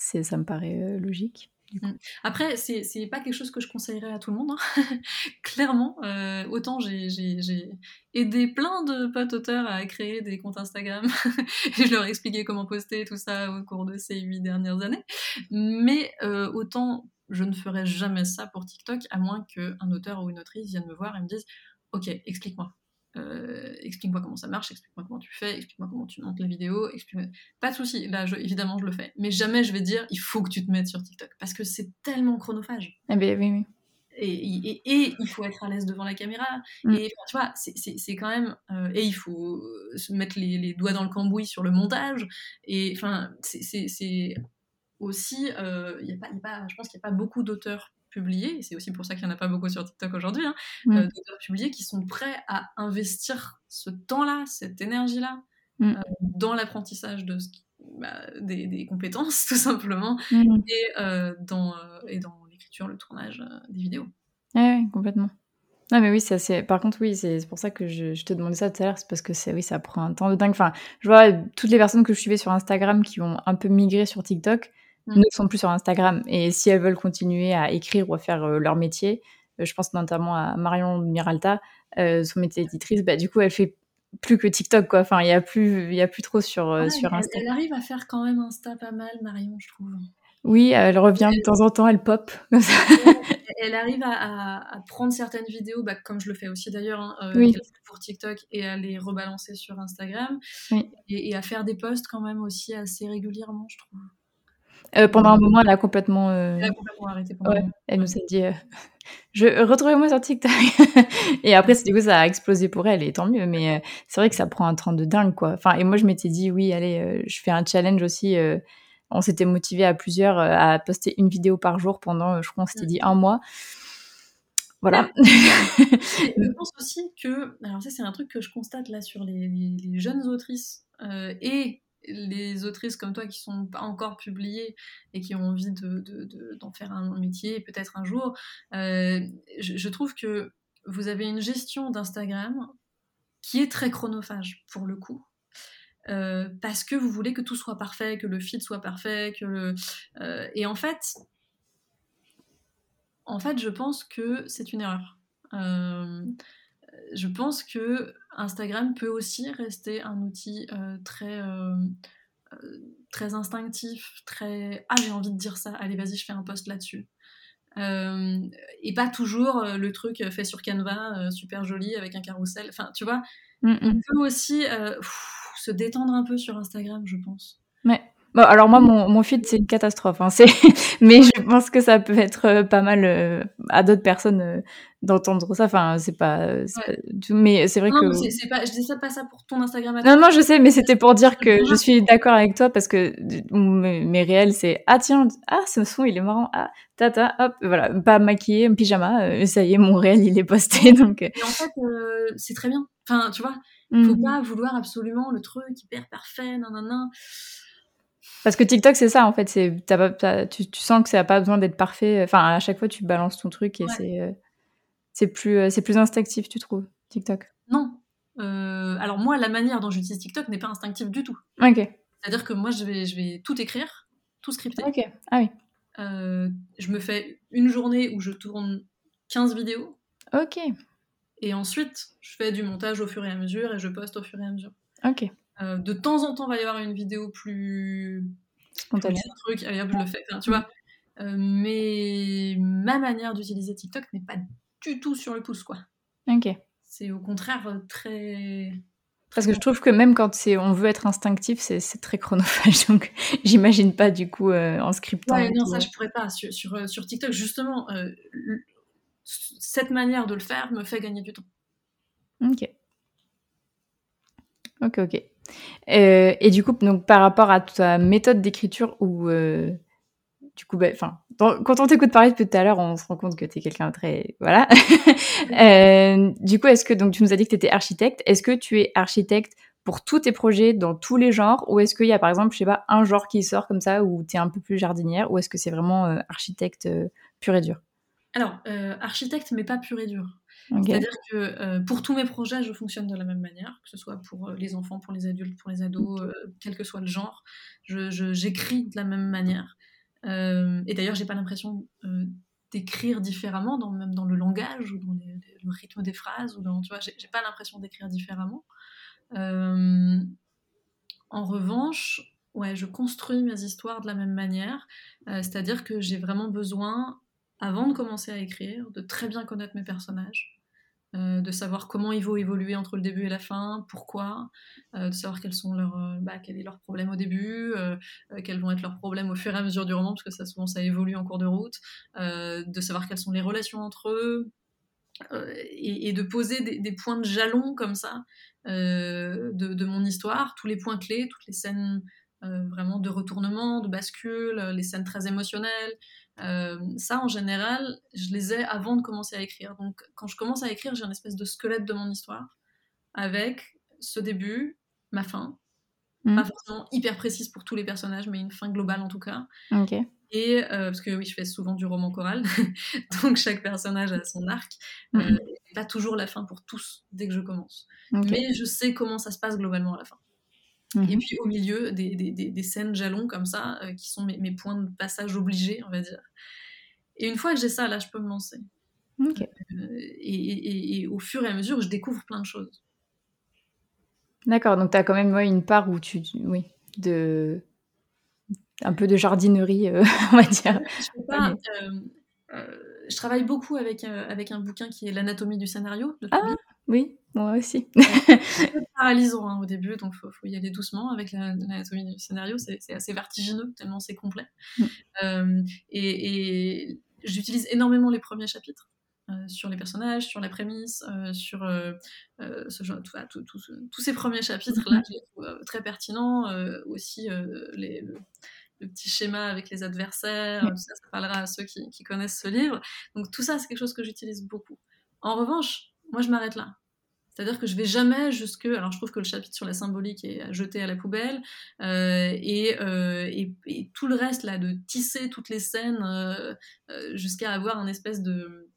ça me paraît logique. Mmh. Après, c'est, pas quelque chose que je conseillerais à tout le monde, hein. [laughs] clairement. Euh, autant j'ai, j'ai, aidé plein de potes auteurs à créer des comptes Instagram, [laughs] et je leur ai expliqué comment poster tout ça au cours de ces huit dernières années. Mais euh, autant je ne ferais jamais ça pour TikTok, à moins qu'un auteur ou une autrice vienne me voir et me dise Ok, explique-moi. Euh, explique-moi comment ça marche, explique-moi comment tu fais, explique-moi comment tu montes la vidéo, Pas de souci, là, évidemment, je le fais. Mais jamais je vais dire, il faut que tu te mettes sur TikTok, parce que c'est tellement chronophage. Eh ben, oui, oui. Et, et, il faut être à l'aise devant la caméra. Mm. Et tu vois, c'est quand même. Euh, et il faut se mettre les, les, doigts dans le cambouis sur le montage. Et enfin, c'est aussi. Euh, y a pas, y a pas, je pense qu'il n'y a pas beaucoup d'auteurs publiés, et c'est aussi pour ça qu'il n'y en a pas beaucoup sur TikTok aujourd'hui, hein, mm. euh, d'auteurs publiés qui sont prêts à investir ce temps-là, cette énergie-là, mm. euh, dans l'apprentissage de bah, des, compétences, [laughs] tout simplement, mm. et, euh, dans, et dans l'écriture, le tournage des vidéos. Oui, complètement. Non, mais oui, c'est... par contre, oui, c'est pour ça que je, te demandais ça tout à l'heure, c'est parce que c'est, oui, ça prend un temps de dingue. Enfin, je vois toutes les personnes que je suivais sur Instagram qui ont un peu migré sur TikTok, Mm. ne sont plus sur Instagram. Et si elles veulent continuer à écrire ou à faire euh, leur métier, euh, je pense notamment à Marion Miralta, euh, son métier d'éditrice, bah, du coup, elle fait plus que TikTok, quoi. Enfin, il n'y a, plus, y a plus trop sur, sur Insta. Elle, arrive à faire quand même Insta pas mal, Marion, je trouve. Oui, elle revient de temps en temps, elle pop. [laughs] elle arrive à, prendre certaines vidéos, bah, comme je le fais aussi d'ailleurs, hein, pour TikTok, et à les rebalancer sur Instagram, et, à faire des posts quand même aussi assez régulièrement, je trouve. Euh, pendant un moment, elle a complètement. Euh, elle a complètement arrêté. Elle nous a dit euh, [laughs] je retrouvez-moi sur TikTok. [laughs] et après, du coup, ça a explosé pour elle, et tant mieux. Mais c'est vrai que ça prend un temps de dingue, quoi. Enfin, et moi, je m'étais dit oui, allez, je fais un challenge aussi. on s'était motivé à plusieurs à poster une vidéo par jour pendant, je crois, on s'était dit un mois. Voilà. [laughs] je pense aussi que, alors ça c'est un truc que je constate là sur les, les jeunes autrices et les autrices comme toi qui sont pas encore publiées et qui ont envie d'en de, faire un métier peut-être un jour, euh, je, trouve que vous avez une gestion d'Instagram qui est très chronophage pour le coup. Euh, parce que vous voulez que tout soit parfait, que le feed soit parfait, que le... Euh, et en fait, en fait, je pense que c'est une erreur je pense que Instagram peut aussi rester un outil euh, très, euh, euh, très instinctif, très ah j'ai envie de dire ça, allez vas-y je fais un post là-dessus. et pas toujours le truc fait sur Canva, super joli avec un carrousel. Enfin, tu vois, mm, mm. on peut aussi se détendre un peu sur Instagram, je pense. Bon, alors moi, mon, mon feed, c'est une catastrophe. Hein, [laughs] mais je pense que ça peut être euh, pas mal euh, à d'autres personnes euh, d'entendre ça. Enfin, c'est pas, Mais c'est vrai non, que... C'est, pas... Je dis ça pas ça pour ton Instagram. Non, non, je sais, mais c'était pour dire que je suis d'accord avec toi parce que mes, mes réels, c'est « Ah tiens, ah ce son, il est marrant. Ah, tata, hop, voilà. Pas maquillé, en pyjama. ça y est, mon réel, il est posté. [laughs] Donc... Et en fait, c'est très bien. Enfin, tu vois, faut mmh. pas vouloir absolument le truc hyper parfait, nan, nan, nan. Parce que TikTok, c'est ça, en fait. C'est, tu, sens que ça n'a pas besoin d'être parfait. Enfin, à chaque fois, tu balances ton truc et c'est, euh, c'est, plus, euh, c'est plus instinctif, tu trouves, TikTok? Non. Euh, alors, moi, la manière dont j'utilise TikTok n'est pas instinctive du tout. Ok. C'est-à-dire que moi, je vais, je vais tout écrire, tout scripter. Ok. Ah oui. je me fais une journée où je tourne 15 vidéos. Ok. Et ensuite, je fais du montage au fur et à mesure et je poste au fur et à mesure. Ok. Euh, de temps en temps, il va y avoir une vidéo plus spontanée. truc, allez hop, je le fais. tu vois. Euh, mais ma manière d'utiliser TikTok n'est pas du tout sur le pouce, quoi. Ok. C'est au contraire euh, très. Parce que je trouve que même quand on veut être instinctif, c'est très chronophage. [laughs] Donc, j'imagine pas du coup en scriptant. Ouais, non, ça je pourrais pas. Sur, sur, TikTok, justement, cette manière de le faire me fait gagner du temps. Ok. Ok, ok. Euh, et du coup, donc par rapport à ta méthode d'écriture, euh, du coup, bah, quand on t'écoute parler depuis tout à l'heure, on se rend compte que tu es quelqu'un très, voilà. [laughs] euh, du coup, est-ce que donc tu nous as dit que tu étais architecte Est-ce que tu es architecte pour tous tes projets dans tous les genres, ou est-ce qu'il y a par exemple, je sais pas, un genre qui sort comme ça où tu es un peu plus jardinière, ou est-ce que c'est vraiment architecte pur et dur? Alors, architecte, mais pas pur et dur. C'est-à-dire que pour tous mes projets, je fonctionne de la même manière, que ce soit pour les enfants, pour les adultes, pour les ados, quel que soit le genre. J'écris de la même manière. et d'ailleurs, j'ai pas l'impression d'écrire différemment, même dans le langage ou dans le rythme des phrases. Ou dans, tu vois, j'ai pas l'impression d'écrire différemment. en revanche, ouais, je construis mes histoires de la même manière. C'est-à-dire que j'ai vraiment besoin, avant de commencer à écrire, de très bien connaître mes personnages. De savoir comment ils vont évoluer entre le début et la fin, pourquoi, de savoir quels sont leurs, bah, quel est leur problème au début, quels vont être leurs problèmes au fur et à mesure du roman, parce que ça souvent ça évolue en cours de route, de savoir quelles sont les relations entre eux, et, de poser des, points de jalon comme ça de, de, mon histoire, tous les points clés, toutes les scènes vraiment de retournement, de bascule, les scènes très émotionnelles, euh, ça, en général, je les ai avant de commencer à écrire. Donc, quand je commence à écrire, j'ai une espèce de squelette de mon histoire avec ce début, ma fin. Hmm. Pas forcément hyper précise pour tous les personnages, mais une fin globale en tout cas. Et euh, parce que oui, je fais souvent du roman choral, [laughs] donc chaque personnage a son arc. Hmm. Euh, pas toujours la fin pour tous dès que je commence. Mais je sais comment ça se passe globalement à la fin. Et mhm. puis au milieu, des, des, des, scènes jalons comme ça, euh, qui sont mes, mes, points de passage obligés, on va dire. Et une fois que j'ai ça, là, je peux me lancer. Euh, et, et, au fur et à mesure, je découvre plein de choses. D'accord, donc tu as quand même ouais, une part où tu. Oui, de. Un peu de jardinerie, euh, [laughs] on va dire. Je, pas, je travaille beaucoup avec, avec un bouquin qui est L'anatomie du scénario de ah, Oui, moi aussi. [laughs] c'est paralysant hein, au début, donc il faut, y aller doucement avec l'anatomie du scénario. C'est assez vertigineux, tellement c'est complet. Mm. Euh, et, j'utilise énormément les premiers chapitres. Euh, sur les personnages, sur la prémisse, euh, sur ce genre, tous ces premiers chapitres-là, mm-hmm. je les trouve très pertinents. aussi, les, le, petit schéma avec les adversaires, mm. ça, ça parlera à ceux qui, qui connaissent ce livre. Donc tout ça, c'est quelque chose que j'utilise beaucoup. En revanche, moi, je m'arrête là. C'est-à-dire que je vais jamais jusque. Alors, je trouve que le chapitre sur la symbolique est jeté à la poubelle, euh, euh, et, et, tout le reste, là, de tisser toutes les scènes euh, jusqu'à avoir un espèce de,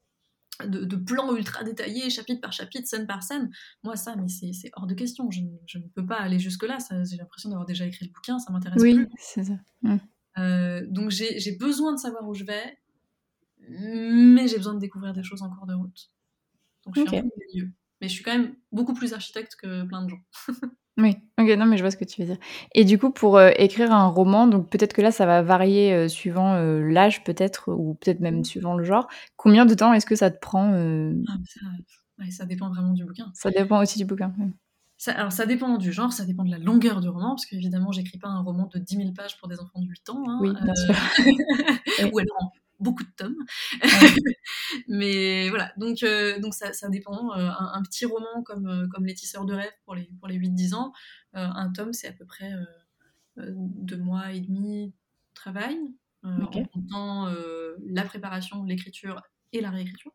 de, plan ultra détaillé, chapitre par chapitre, scène par scène, moi, ça, mais c'est hors de question. Je, je, ne peux pas aller jusque-là. J'ai l'impression d'avoir déjà écrit le bouquin, ça m'intéresse oui, plus. Oui, c'est ça. Mmh. donc, j'ai besoin de savoir où je vais, mais j'ai besoin de découvrir des choses en cours de route. Donc, je suis un peu milieu mais je suis quand même beaucoup plus architecte que plein de gens. [laughs] oui, ok, non, mais je vois ce que tu veux dire. Et du coup, pour euh, écrire un roman, donc peut-être que là, ça va varier euh, suivant euh, l'âge, peut-être, ou peut-être même mmh. suivant le genre. Combien de temps est-ce que ça te prend ah, ça, ça, dépend vraiment du bouquin. Ça dépend aussi du bouquin. Ça, alors, ça dépend du genre, ça dépend de la longueur du roman, parce qu'évidemment, j'écris pas un roman de 10 000 pages pour des enfants de 8 ans. Hein, oui, bien sûr. [laughs] [laughs] Ou alors beaucoup de tomes. [laughs] Mais voilà, donc, euh, donc ça, ça dépend. Euh, un, petit roman comme, euh, comme Les Tisseurs de rêve pour les, pour les 8-10 ans, un tome, c'est à peu près deux mois et demi de travail, en comptant la préparation, l'écriture et la réécriture.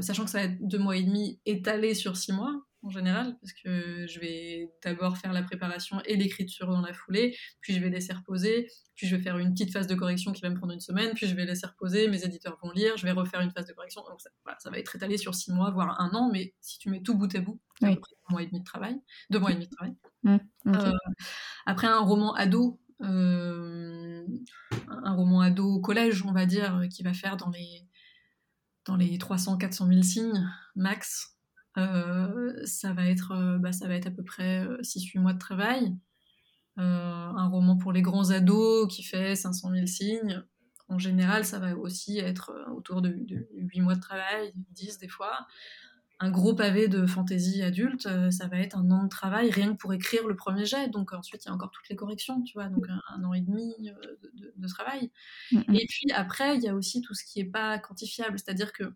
sachant que ça va être deux mois et demi étalé sur six mois, en général, parce que je vais d'abord faire la préparation et l'écriture dans la foulée, puis je vais laisser reposer, puis je vais faire une petite phase de correction qui va me prendre une semaine, puis je vais laisser reposer, mes éditeurs vont lire, je vais refaire une phase de correction. Donc ça, ça va être étalé sur six mois, voire un an, mais si tu mets tout bout à bout, deux mois et demi de travail. Deux mois et demi de travail. Mmh, euh, après, un roman ado, euh, un roman ado au collège, on va dire, qui va faire dans les, dans les 300-400 000 signes max. Euh, ça, va être, euh, bah, ça va être à peu près 6-8 euh, mois de travail. un roman pour les grands ados qui fait 500 000 signes. En général, ça va aussi être autour de, 8 mois de travail, 10 des fois un gros pavé de fantaisie adulte, ça va être un an de travail rien que pour écrire le premier jet. Donc ensuite, il y a encore toutes les corrections, tu vois, donc un, an et demi de, travail. Mm. Et puis après, il y a aussi tout ce qui n'est pas quantifiable, c'est-à-dire que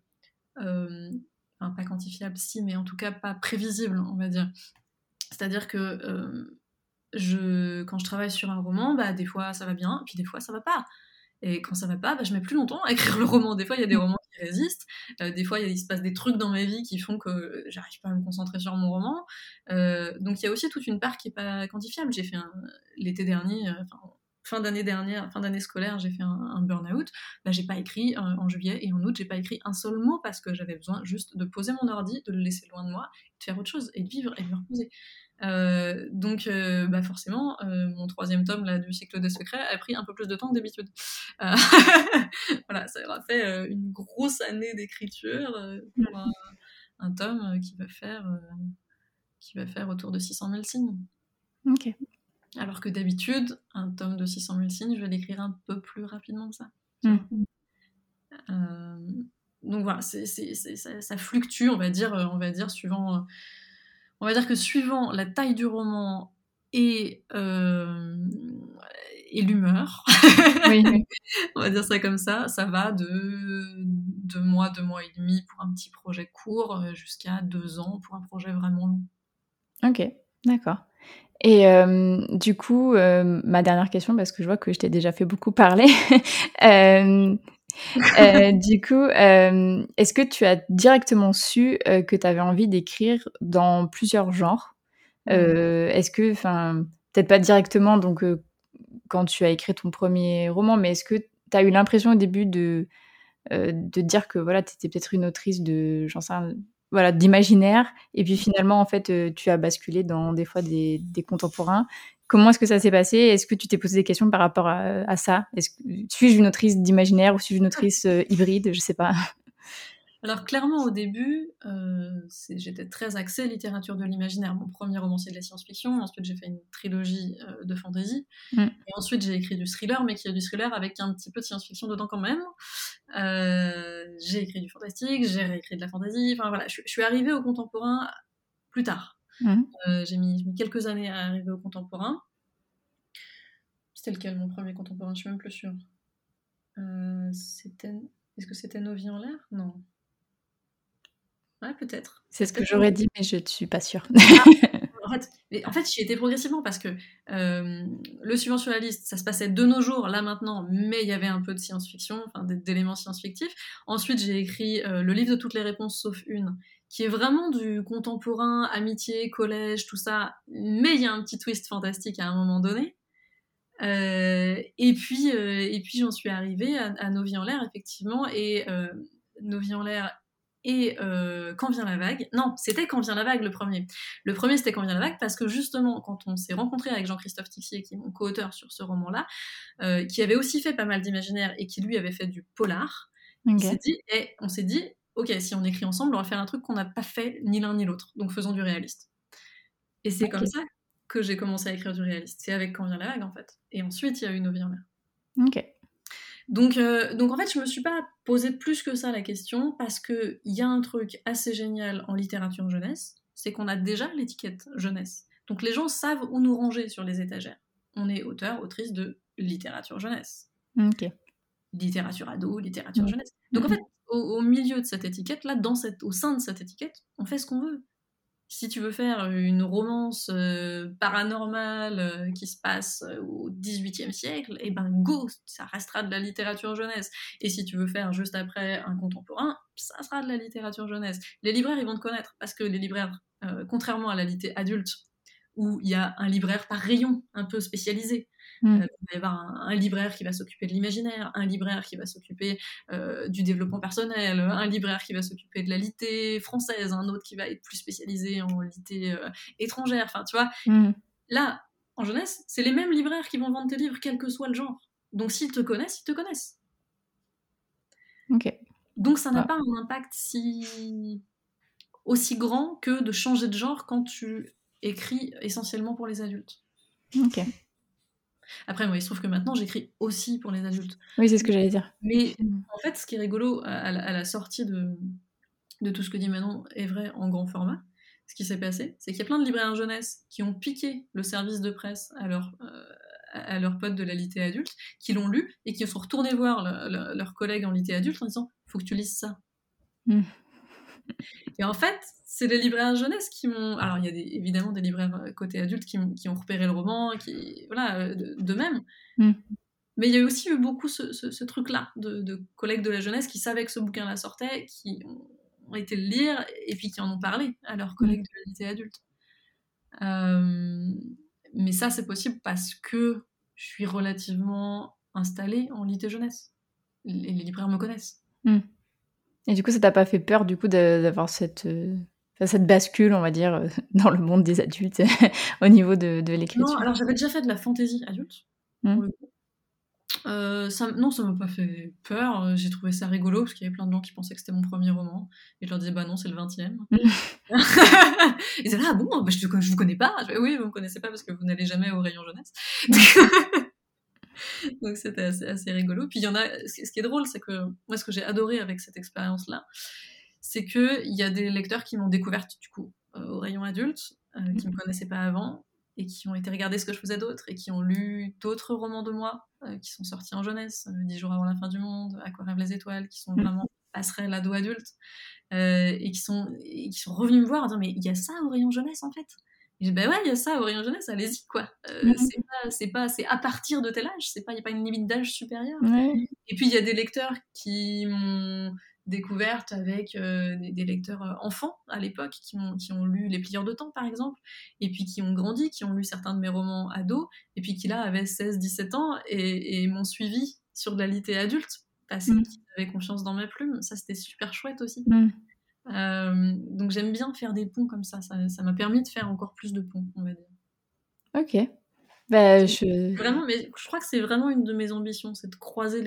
pas quantifiable si, mais en tout cas pas prévisible, on va dire. C'est-à-dire que euh, je, quand je travaille sur un roman, bah, des fois ça va bien, puis des fois ça va pas. Et quand ça va pas, bah, je mets plus longtemps à [laughs] écrire le roman. Des fois, il y a des romans qui résistent. Euh, des fois, il se passe des trucs dans ma vie qui font que j'arrive pas à me concentrer sur mon roman. Euh, donc, il y a aussi toute une part qui est pas quantifiable. J'ai fait l'été dernier, fin d'année dernière, fin d'année scolaire, j'ai fait un, burn-out, bah, j'ai pas écrit en juillet et en août, j'ai pas écrit un seul mot parce que j'avais besoin juste de poser mon ordi, de le laisser loin de moi, de faire autre chose et de vivre et de me reposer. Euh, donc, euh, bah forcément, euh, mon troisième tome là, du cycle des secrets a pris un peu plus de temps que d'habitude. [laughs] voilà, ça aura fait une grosse année d'écriture pour un, tome qui va faire qui va faire autour de 600 000 signes. Ok. Alors que d'habitude, un tome de 600 000 signes, je vais l'écrire un peu plus rapidement que ça. Hmm. donc voilà, ça, ça, fluctue, on va dire, on va dire suivant on va dire que suivant la taille du roman et, euh, et l'humeur, [laughs] on va dire ça comme ça, ça va de deux mois, deux mois et demi pour un petit projet court euh, jusqu'à deux ans pour un projet vraiment long. Ok, d'accord. Et euh, du coup, ma dernière question, parce que je vois que je t'ai déjà fait beaucoup parler, [laughs] euh, [laughs] du coup, euh, est-ce que tu as directement su euh, que tu avais envie d'écrire dans plusieurs genres? Est-ce que, enfin, peut-être pas directement, donc quand tu as écrit ton premier roman, mais est-ce que tu as eu l'impression au début de, de dire que voilà, tu étais peut-être une autrice de, j'en sais voilà, d'imaginaire, et puis finalement, en fait, tu as basculé dans des fois des, contemporains. Comment est-ce que ça s'est passé? Est-ce que tu t'es posé des questions par rapport à, ça? Est-ce suis-je une autrice d'imaginaire ou suis-je une autrice euh, hybride? Je sais pas. Alors clairement au début, euh, j'étais très axée littérature de l'imaginaire. Mon premier roman c'est de la science-fiction, ensuite j'ai fait une trilogie euh, de fantasy, mm. et ensuite j'ai écrit du thriller, mais qui est du thriller avec un petit peu de science-fiction dedans quand même. j'ai écrit du fantastique, j'ai réécrit de la fantasy, enfin voilà, je, suis arrivée au contemporain plus tard. Euh, j'ai mis, quelques années à arriver au contemporain. C'était lequel mon premier contemporain? Je suis même plus sûre. Euh, c'était... Est-ce que c'était Nos vies en l'air? Non. Ouais, peut-être. C'est ce que j'aurais dit, mais je ne suis pas sûre. Ah, [laughs] en fait, en fait j'y étais progressivement parce que euh, le suivant sur la liste, ça se passait de nos jours, là maintenant, mais il y avait un peu de science-fiction, enfin d'éléments science-fictifs. Ensuite, j'ai écrit le livre de toutes les réponses sauf une, qui est vraiment du contemporain, amitié, collège, tout ça, mais il y a un petit twist fantastique à un moment donné. Euh, et puis, euh, et puis j'en suis arrivée à, à, Nos vies en l'air, effectivement, et euh, Nos vies en l'air et Quand vient la vague. Non, c'était Quand vient la vague le premier. Le premier, c'était Quand vient la vague, parce que justement, quand on s'est rencontré avec Jean-Christophe Tixier, qui est mon co-auteur sur ce roman-là, qui avait aussi fait pas mal d'imaginaire et qui lui avait fait du polar, on s'est dit, et on s'est dit, ok, si on écrit ensemble, on va faire un truc qu'on n'a pas fait ni l'un ni l'autre. Donc faisons du réaliste. Et c'est comme ça que j'ai commencé à écrire du réaliste. C'est avec Quand vient la vague, en fait. Et ensuite, il y a eu Nos vies en mer. Ok. Donc, euh, donc en fait, je me suis pas posé plus que ça la question parce qu'il y a un truc assez génial en littérature jeunesse, c'est qu'on a déjà l'étiquette jeunesse. Donc les gens savent où nous ranger sur les étagères. On est auteur, autrice de littérature jeunesse. Ok. Littérature ado, littérature jeunesse. Donc en fait, au, milieu de cette étiquette, là, dans cette, au sein de cette étiquette, on fait ce qu'on veut. Si tu veux faire une romance euh, paranormale euh, qui se passe euh, au XVIIIe siècle, eh ben go, ça restera de la littérature jeunesse. Et si tu veux faire juste après un contemporain, ça sera de la littérature jeunesse. Les libraires, ils vont te connaître, parce que les libraires, contrairement à la littérature adulte, où il y a un libraire par rayon un peu spécialisé. Mm. Euh, il va y avoir un, libraire qui va s'occuper de l'imaginaire, un libraire qui va s'occuper euh, du développement personnel, un libraire qui va s'occuper de la litté française, un autre qui va être plus spécialisé en litté euh, étrangère. Enfin, tu vois, mm. là, en jeunesse, c'est les mêmes libraires qui vont vendre tes livres, quel que soit le genre. Donc, s'ils te connaissent, ils te connaissent. Ok. Donc, ça n'a pas un impact si aussi grand que de changer de genre quand tu écrit essentiellement pour les adultes. Ok. Après, moi, il se trouve que maintenant, j'écris aussi pour les adultes. Oui, c'est ce que j'allais dire. Mais en fait, ce qui est rigolo à, la, sortie de, de tout ce que dit Manon est vrai en grand format, ce qui s'est passé, c'est qu'il y a plein de libraires jeunesse qui ont piqué le service de presse à leurs euh, à leurs potes de la lité adulte, qui l'ont lu et qui sont retournés voir leurs collègues en lité adulte en disant Faut que tu lises ça. Hmm. [laughs] Et en fait, c'est les libraires jeunesse qui m'ont. Alors, il y a évidemment des libraires euh, côté adulte qui, ont repéré le roman, qui. Voilà, euh, de. Mm. Mais il y a aussi eu beaucoup ce, truc-là de, collègues de la jeunesse qui savaient que ce bouquin-là sortait, qui ont été le lire et puis qui en ont parlé à leurs collègues de la adulte. Euh, mais ça, c'est possible parce que je suis relativement installée en lit et jeunesse. Les, les libraires me connaissent. Hmm. Et du coup, ça t'a pas fait peur du coup d'avoir cette, euh, cette bascule, on va dire, euh, [laughs] dans le monde des adultes [laughs] au niveau de, de l'écriture? Non, alors j'avais déjà fait de la fantaisie adulte. Pour le coup. Euh, ça, non, ça m'a pas fait peur. J'ai trouvé ça rigolo parce qu'il y avait plein de gens qui pensaient que c'était mon premier roman. Et je leur disais, bah non, c'est le 20 e [laughs] Ils disaient, ah bon, bah, je, je vous connais pas. Je oui, vous me connaissez pas parce que vous n'allez jamais au rayon jeunesse. [laughs] Donc c'était assez, assez rigolo. Puis il y en a, ce qui est drôle, c'est que moi, ce que j'ai adoré avec cette expérience-là, c'est qu'il y a des lecteurs qui m'ont découverte du coup euh, au rayon adulte, euh, qui me connaissaient pas avant, et qui ont été regarder ce que je faisais d'autre, et qui ont lu d'autres romans de moi, euh, qui sont sortis en jeunesse, euh, Dix jours avant la fin du monde, À quoi rêvent les étoiles, qui sont Mhm. vraiment passerelles ado-adulte, euh, et, qui sont, et qui sont revenus me voir en disant, mais il y a ça au rayon jeunesse en fait j'ai dit, bah ouais, il y a ça rayon jeunesse, allez-y, quoi. Euh, Mhm. c'est pas, c'est pas, c'est à partir de tel âge, c'est pas, il n'y a pas une limite d'âge supérieure. Ouais. Et puis il y a des lecteurs qui m'ont découverte avec euh, des, des lecteurs euh, enfants à l'époque, qui, m'ont- qui ont lu Les Plieurs de Temps par exemple, et puis qui ont grandi, qui ont lu certains de mes romans ados, et puis qui là avaient 16-17 ans et, et m'ont suivi sur de la litté adulte, parce Mm. qu'ils avaient confiance dans ma plume. Ça c'était super chouette aussi. Hmm. Euh, donc j'aime bien faire des ponts comme ça, ça m'a permis de faire encore plus de ponts, on va dire. Ok. Bah, je... Vraiment, mais je crois que c'est vraiment une de mes ambitions, c'est de croiser.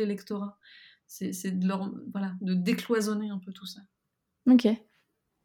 C'est c'est de leur, voilà, de décloisonner un peu tout ça. Ok.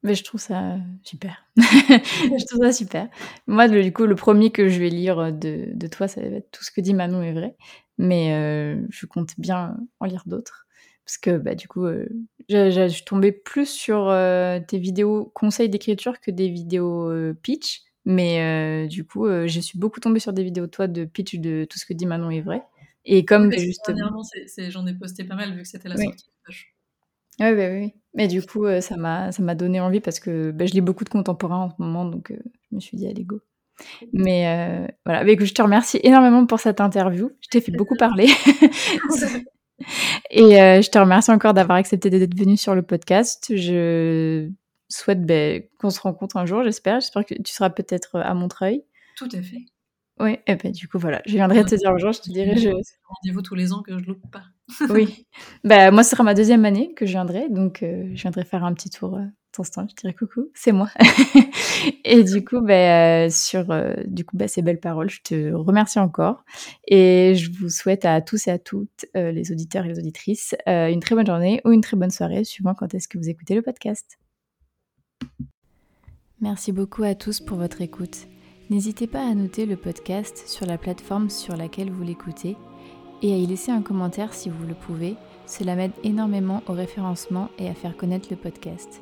Mais je trouve ça super. [laughs] je trouve ça super. Moi, le- du coup, le premier que je vais lire de, de toi, ça va être tout ce que dit Manon est vrai. Mais euh, je compte bien en lire d'autres. Parce que, bah, du coup, euh, je suis tombée plus sur euh, tes vidéos conseils d'écriture que des vidéos euh, pitch. Mais euh, du coup, euh, je suis beaucoup tombée sur des vidéos de toi de pitch de tout ce que dit Manon est vrai. Et comme bah, justement. J'en ai posté pas mal vu que c'était la Oui. sortie de page. Ouais, bah, oui. Mais du coup, euh, ça m'a ça m'a donné envie parce que bah, je lis beaucoup de contemporains en ce moment, donc euh, je me suis dit, allez, go. Mais euh, voilà, Bah, écoute, je te remercie énormément pour cette interview. Je t'ai fait beaucoup [laughs] parler. [laughs] Et euh, je te remercie encore d'avoir accepté d'être venu sur le podcast. Je souhaite bah, qu'on se rencontre un jour, j'espère. J'espère que tu seras peut-être à Montreuil. Tout à fait. Oui, et ben du coup, voilà. Je viendrai te dire bonjour, je te dirai. Je... [laughs] Rendez-vous tous les ans que je loupe pas. Oui. [laughs] Bah, moi, ce sera ma deuxième année que je viendrai, donc euh, je viendrai faire un petit tour temps. Je dirai coucou, c'est moi. [laughs] et du coup, bah, euh, sur euh, du coup, bah, ces belles paroles, je te remercie encore. Et je vous souhaite à tous et à toutes, euh, les auditeurs et les auditrices, une très bonne journée ou une très bonne soirée, suivant quand est-ce que vous écoutez le podcast. Merci beaucoup à tous pour votre écoute. N'hésitez pas à noter le podcast sur la plateforme sur laquelle vous l'écoutez et à y laisser un commentaire si vous le pouvez. Cela m'aide énormément au référencement et à faire connaître le podcast.